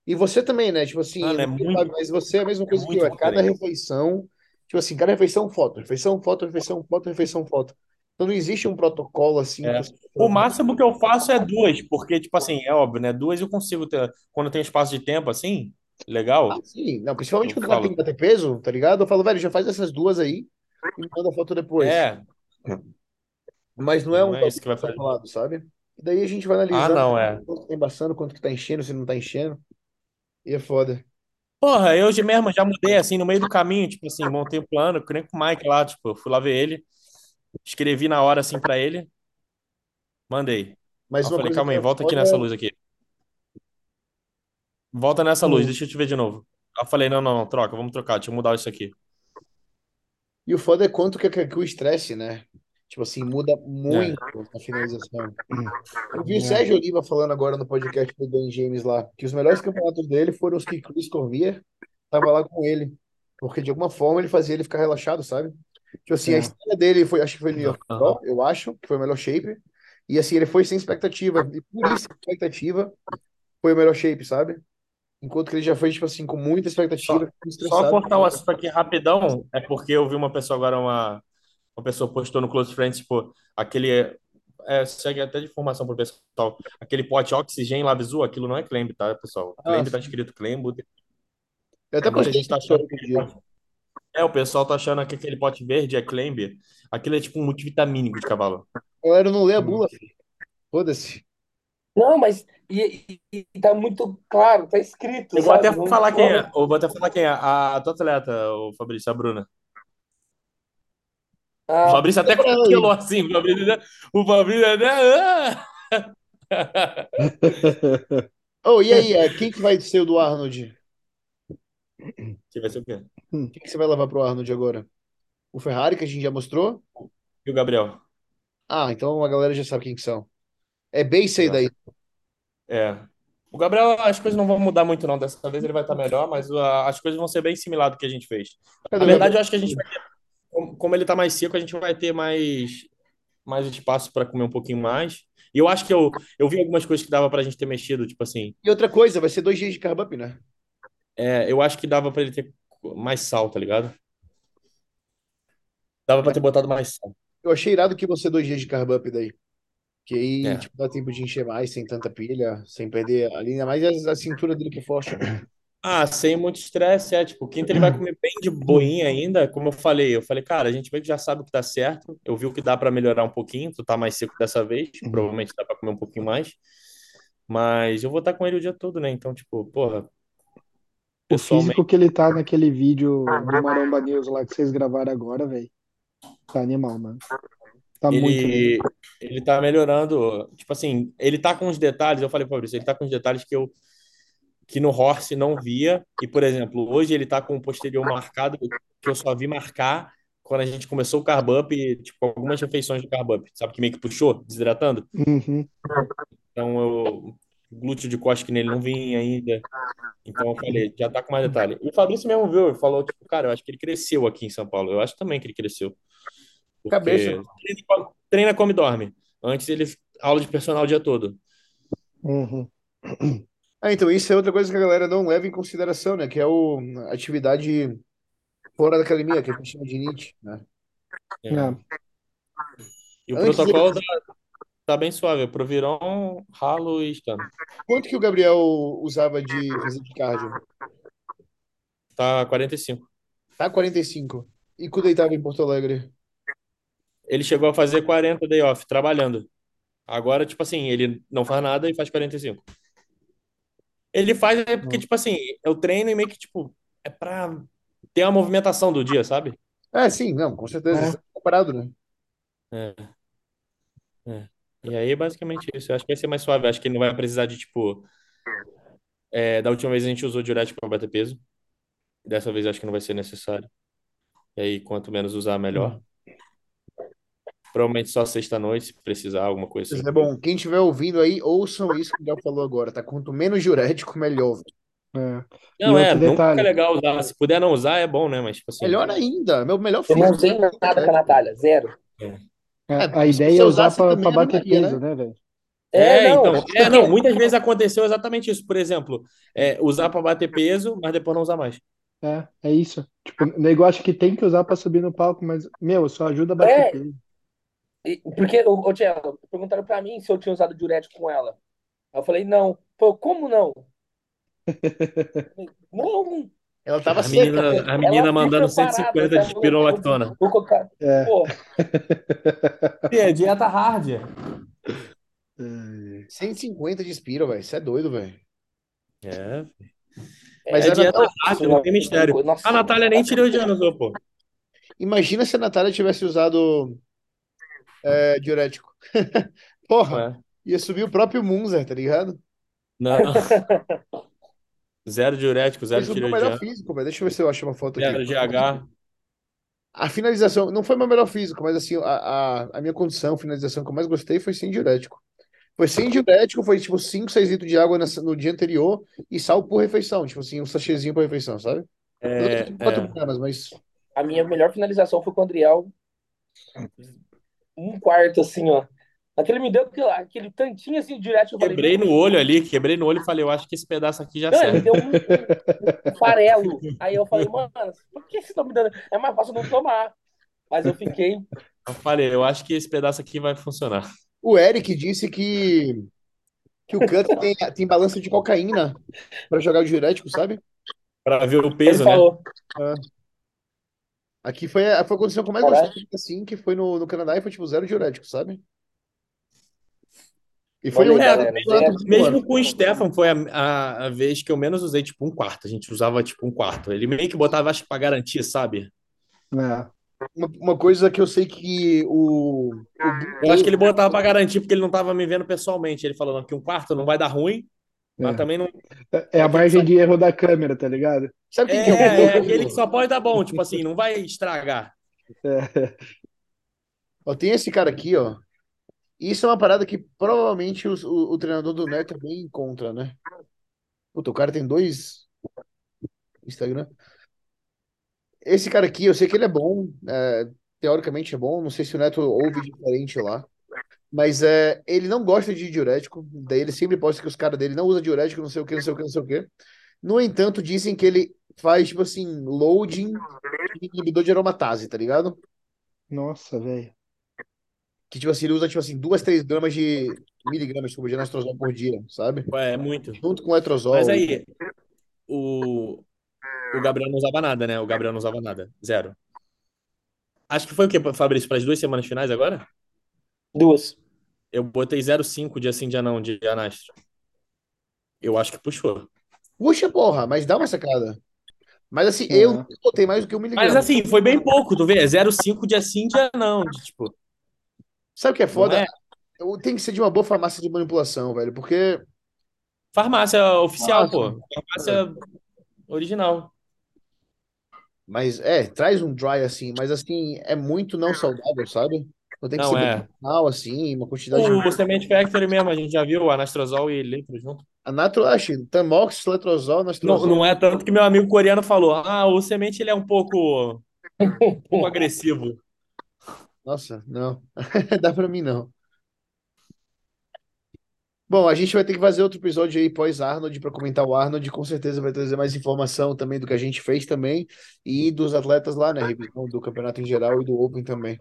E você também, né? Tipo assim, Mano, eu é muito- sabe, mas você é a mesma coisa que muito eu, é cada refeição, tipo assim, cada refeição foto, refeição, foto, refeição, foto, refeição, foto. Então não existe um protocolo assim É. que você- O máximo que eu faço é duas, porque, tipo assim, é óbvio, né? Duas eu consigo ter, quando eu tenho espaço de tempo, assim, legal. Ah, sim, não, principalmente Eu quando falo. ter que bater peso, tá ligado? Eu falo, velho, já faz essas duas aí e me manda foto depois. É, Mas não é um Não é isso que vai fazer. falado, sabe? E daí a gente vai ah, analisando não, é. quanto tá embaçando, quanto que tá enchendo, se não tá enchendo. E é foda. Porra, eu já mesmo já mudei, assim, no meio do caminho, tipo assim, montei um plano, que nem com o Mike lá, tipo, eu fui lá ver ele, escrevi na hora, assim, pra ele, mandei. Mas eu falei, calma aí, é volta aqui nessa é- luz aqui. Volta nessa luz, Hum. deixa eu te ver de novo. Eu falei, não, não, não, troca, vamos trocar, deixa eu mudar isso aqui. E o foda é quanto que, que, que o estresse, né? Tipo assim, muda muito a finalização. Eu vi o É. Sérgio Oliva falando agora no podcast do Ben James lá, que os melhores campeonatos dele foram os que Chris Cormier tava lá com ele. Porque de alguma forma ele fazia ele ficar relaxado, sabe? Tipo assim, a É. estreia dele foi, acho que foi New York eu acho, que foi o melhor shape. E assim, ele foi sem expectativa. E por isso, expectativa foi o melhor shape, sabe? Enquanto que ele já foi, tipo assim, com muita expectativa, Só- Só cortar o assunto aqui rapidão, é porque eu vi uma pessoa agora, uma, uma pessoa postou no Close Friends, tipo, aquele. É, segue até de informação pro pessoal. Aquele pote oxigênio Labzu, aquilo não é Clemb, tá, pessoal? Ah, Clemb tá escrito Clemb. Eu até postei gente tá achando É, o pessoal tá achando que aquele pote verde é Clemb. Aquilo é tipo um multivitamínico de cavalo. Galera, não lê a Hum. bula, filho. Foda-se. Não, mas e, e- e tá muito claro, tá escrito, Eu vou sabe? até Não- falar quem é. Eu vou até falar quem é. A, a tua atleta, o Fabrício, a Bruna. O Ah, Fabrício até congelou assim. O Fabrício, o Fabrício até. Oh, e aí, é, quem que vai ser o do Arnold? Que vai ser o quê? Quem que você vai levar pro Arnold agora? O Ferrari, que a gente já mostrou? E o Gabriel? Ah, então a galera já sabe quem que são. É bem isso aí daí. É. O Gabriel, as coisas não vão mudar muito, não. Dessa vez ele vai estar melhor, mas uh, as coisas vão ser bem similares do que a gente fez. Cadê Na verdade, eu acho que a gente vai ter. Como, como ele tá mais seco, a gente vai ter mais, mais espaço para comer um pouquinho mais. E eu acho que eu, eu vi algumas coisas que dava pra gente ter mexido, tipo assim. E outra coisa, vai ser dois dias de carb né? É, eu acho que dava pra ele ter mais sal, tá ligado? Dava pra ter botado mais sal. Eu achei irado que você dois dias de carb daí. Que aí, É. tipo, dá tempo de encher mais, sem tanta pilha, sem perder a linha, mais a, a cintura dele que é forte. Ah, sem muito estresse, é, tipo, quinta ele vai comer bem de boinha ainda, como eu falei, eu falei, cara, a gente meio que já sabe o que tá certo, eu vi o que dá pra melhorar um pouquinho, tu tá mais seco dessa vez, provavelmente dá pra comer um pouquinho mais, mas eu vou estar com ele o dia todo, né, então, tipo, porra, O físico que ele tá naquele vídeo do Maromba News lá que vocês gravaram agora, velho. Tá animal, mano. Tá muito lindo. ele, ele tá melhorando, tipo assim, ele tá com os detalhes, eu falei pra Fabrício, ele tá com os detalhes que eu, que no Horse não via, e, por exemplo, hoje ele tá com o posterior marcado, que eu só vi marcar quando a gente começou o carb up, tipo, algumas refeições de carb up, sabe, que meio que puxou, desidratando, Uhum. então eu, glúteo de costa que nele não vinha ainda, então eu falei, já tá com mais detalhe. E o Fabrício mesmo viu, ele falou, tipo, cara, eu acho que ele cresceu aqui em São Paulo, eu acho também que ele cresceu. Porque Cabeça. treina, come- treina, come e dorme. Antes ele aula de personal o dia todo. Uhum. Ah, então isso é outra coisa que a galera não leva em consideração, né? Que é o a atividade fora da academia, que a gente chama de NEAT, né? É. É. E o Antes protocolo ele- tá, tá bem suave. Pro virão, ralo e stand. Quanto que o Gabriel usava de fazer de cardio? Tá 45. Tá 45. E quando ele tava em Porto Alegre? Ele chegou a fazer 40 day off, trabalhando. Agora, tipo assim, ele não faz nada e faz 45. Ele faz é porque, tipo assim, eu treino e meio que, tipo, é pra ter a movimentação do dia, sabe? É, sim, não, com certeza. É. É comparado, né? É. É. E aí, basicamente isso. Eu acho que vai ser mais suave. Eu acho que ele não vai precisar de, tipo. é, da última vez a gente usou diurético pra bater peso. Dessa vez eu acho que não vai ser necessário. E aí, quanto menos usar, melhor. Provavelmente só sexta-noite, se precisar, alguma coisa assim. É bom, quem estiver ouvindo aí, ouçam isso que o Léo falou agora, tá? Quanto menos diurético, melhor. É. Não, E é, nunca é legal usar. Se puder não usar, é bom, né? Mas, tipo assim. Melhor ainda, meu melhor Eu não usei nada com a Natália, zero. É, É, a ideia é usar pra bater animaria, peso, né, velho? É, não, então. É, não, muitas vezes aconteceu exatamente isso. Por exemplo, é, usar pra bater peso, mas depois não usar mais. É, é isso. Tipo, o nego acha que tem que usar pra subir no palco, mas, meu, só ajuda a bater É. peso. E- Porque, ô, ô, Tiago, perguntaram pra mim se eu tinha usado diurético com ela. Aí eu falei, não. Pô, como não? Não. Ela tava A seca. menina, a Ela menina fica mandando parada, 150 de tá? espirolactona. Vou colocar. É. Pô, É, dieta hard. É. 150 de espiro, velho. Isso é doido, velho. É. Mas é a dieta Natália- hard, não tem mistério. Nossa. A Natália nem tireoidiana usou, pô. Imagina se a Natália tivesse usado é, diurético. Porra, É. ia subir o próprio Munzer, tá ligado? Não. Zero diurético, zero Fez o meu melhor físico, velho. Deixa eu ver se eu acho uma foto zero aqui. GH. A finalização não foi meu melhor físico, mas assim, a, a, a minha condição, a finalização que eu mais gostei foi sem diurético. Foi sem diurético, foi tipo 5, 6 litros de água nessa- no dia anterior e sal por refeição, tipo assim, um sachêzinho por refeição, sabe? É, Eu tô 4 é. gramas, mas A minha melhor finalização foi com o Adriel. Um quarto, assim, ó. Aquele me deu aquele, aquele tantinho assim direto. Eu falei, Quebrei no olho ali, quebrei no olho e falei, eu acho que esse pedaço aqui já Não, ele serve. deu um, um- um farelo. Aí eu falei, mano, por que você tá me dando? É mais fácil não tomar. Mas eu fiquei. Eu falei, eu acho que esse pedaço aqui vai funcionar. o Eric disse que que o Cutter tem, tem balança de cocaína pra jogar o diurético, sabe? Pra ver o Ele peso, né? falou. Aqui foi a, foi a condição que eu mais gostei, assim, que foi no, no Canadá e foi tipo zero diurético, sabe? E foi Olha do Mesmo com o Stefan, foi a, a, a vez que eu menos usei, tipo, um quarto. A gente usava, tipo, um quarto. Ele meio que botava, acho que pra garantir, sabe? É. Uma, uma coisa que eu sei que o, o Eu acho que ele botava pra garantir, porque ele não tava me vendo pessoalmente. Ele falou, não, que um quarto não vai dar ruim, mas É. também não... É a margem de erro da câmera, tá ligado? Sabe quem É, que é o é aquele que só pode dar bom, tipo assim, não vai estragar. É. Ó, tem esse cara aqui, ó. Isso é uma parada que provavelmente os- o, o treinador do Neto também encontra, né? Puta, o cara tem dois Instagram. Esse cara aqui, eu sei que ele é bom, é, teoricamente é bom, não sei se o Neto ouve diferente lá, mas é, ele não gosta de diurético, daí ele sempre posta que os caras dele não usam diurético, não sei o que, não sei o que, não sei o que. No entanto, dizem que ele faz, tipo assim, loading de inibidor de aromatase, tá ligado? Nossa, velho. Que, tipo assim, ele usa, tipo assim, duas, três gramas de miligramas desculpa, de anastrozol por dia, sabe? É, muito. Junto com letrozol. Mas aí, o, o Gabriel não usava nada, né? O Gabriel não usava nada. Zero. Acho que foi o quê, Fabrício? Para as duas semanas finais agora? Duas. Eu botei 0,5 de assim de anão, de anastro. Eu acho que puxou. Puxa, porra, mas dá uma sacada. Mas assim, É. eu não botei mais do que um miligrama. Mas assim, foi bem pouco, tu vê? É 0,5 de assim de anão. De, tipo, Sabe o que é não foda? é Tem que ser de uma boa farmácia de manipulação, velho, porque farmácia oficial, Nossa. pô. Farmácia original. Mas é, traz um dry assim, mas assim, é muito não saudável, sabe? Então tem que Não, ser é. bem assim, uma quantidade. O Semente Factory mesmo, a gente já viu o anastrozol e letro junto. A Natroash, Tamox, Letrozol, Não, não é tanto que meu amigo coreano falou: ah, o Semente ele é um pouco, um pouco agressivo. Nossa, não. Dá pra mim não. Bom, a gente vai ter que fazer outro episódio aí pós-Arnold para comentar o Arnold. Com certeza vai trazer mais informação também do que a gente fez também e dos atletas lá, né? Revisão do campeonato em geral e do Open também.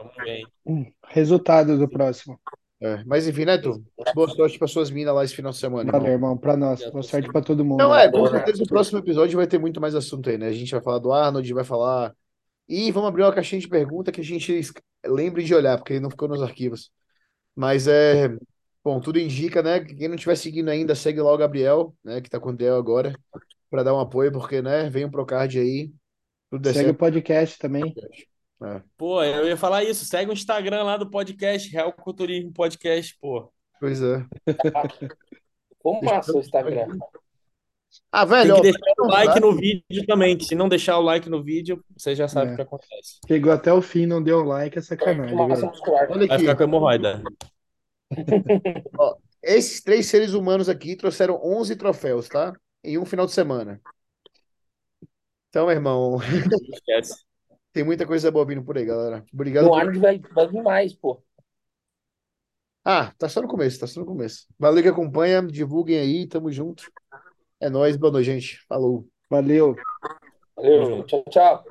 Hum, Resultado do próximo. É, mas enfim, né, Tu? Boa sorte para suas minas lá esse final de semana, Valeu, irmão. irmão. Pra nós. Boa sorte pra todo mundo. Não, é, com certeza o próximo episódio vai ter muito mais assunto aí, né? A gente vai falar do Arnold, vai falar. E vamos abrir uma caixinha de pergunta que a gente lembre de olhar, porque não ficou nos arquivos. Mas é. Bom, tudo indica, né? que Quem não estiver seguindo ainda, segue lá o Gabriel, né? Que tá com o Del agora, para dar um apoio, porque, né? Vem um Procard aí. Segue o podcast também. É, Pô, eu ia falar isso. Segue o Instagram lá do podcast, Real Culturismo Podcast, pô. pois é. Como massa o Instagram. Ah, Tem velho, que ó, deixar o like no vídeo também. que Se não deixar o like no vídeo, você já sabe É. o que acontece. Chegou até o fim, não deu like, é sacanagem, Vai aqui. ficar com hemorroida. Esses três seres humanos aqui trouxeram 11 troféus, tá? Em um final de semana. Então, meu irmão, esquece. tem muita coisa boa vindo por aí, galera. Obrigado No por... Arnold vai, vai vir mais, pô. Ah, tá só no começo, tá só no começo. Valeu que acompanha, divulguem aí, tamo junto. É nóis, boa noite, gente. Falou. Valeu. Valeu, tchau, tchau.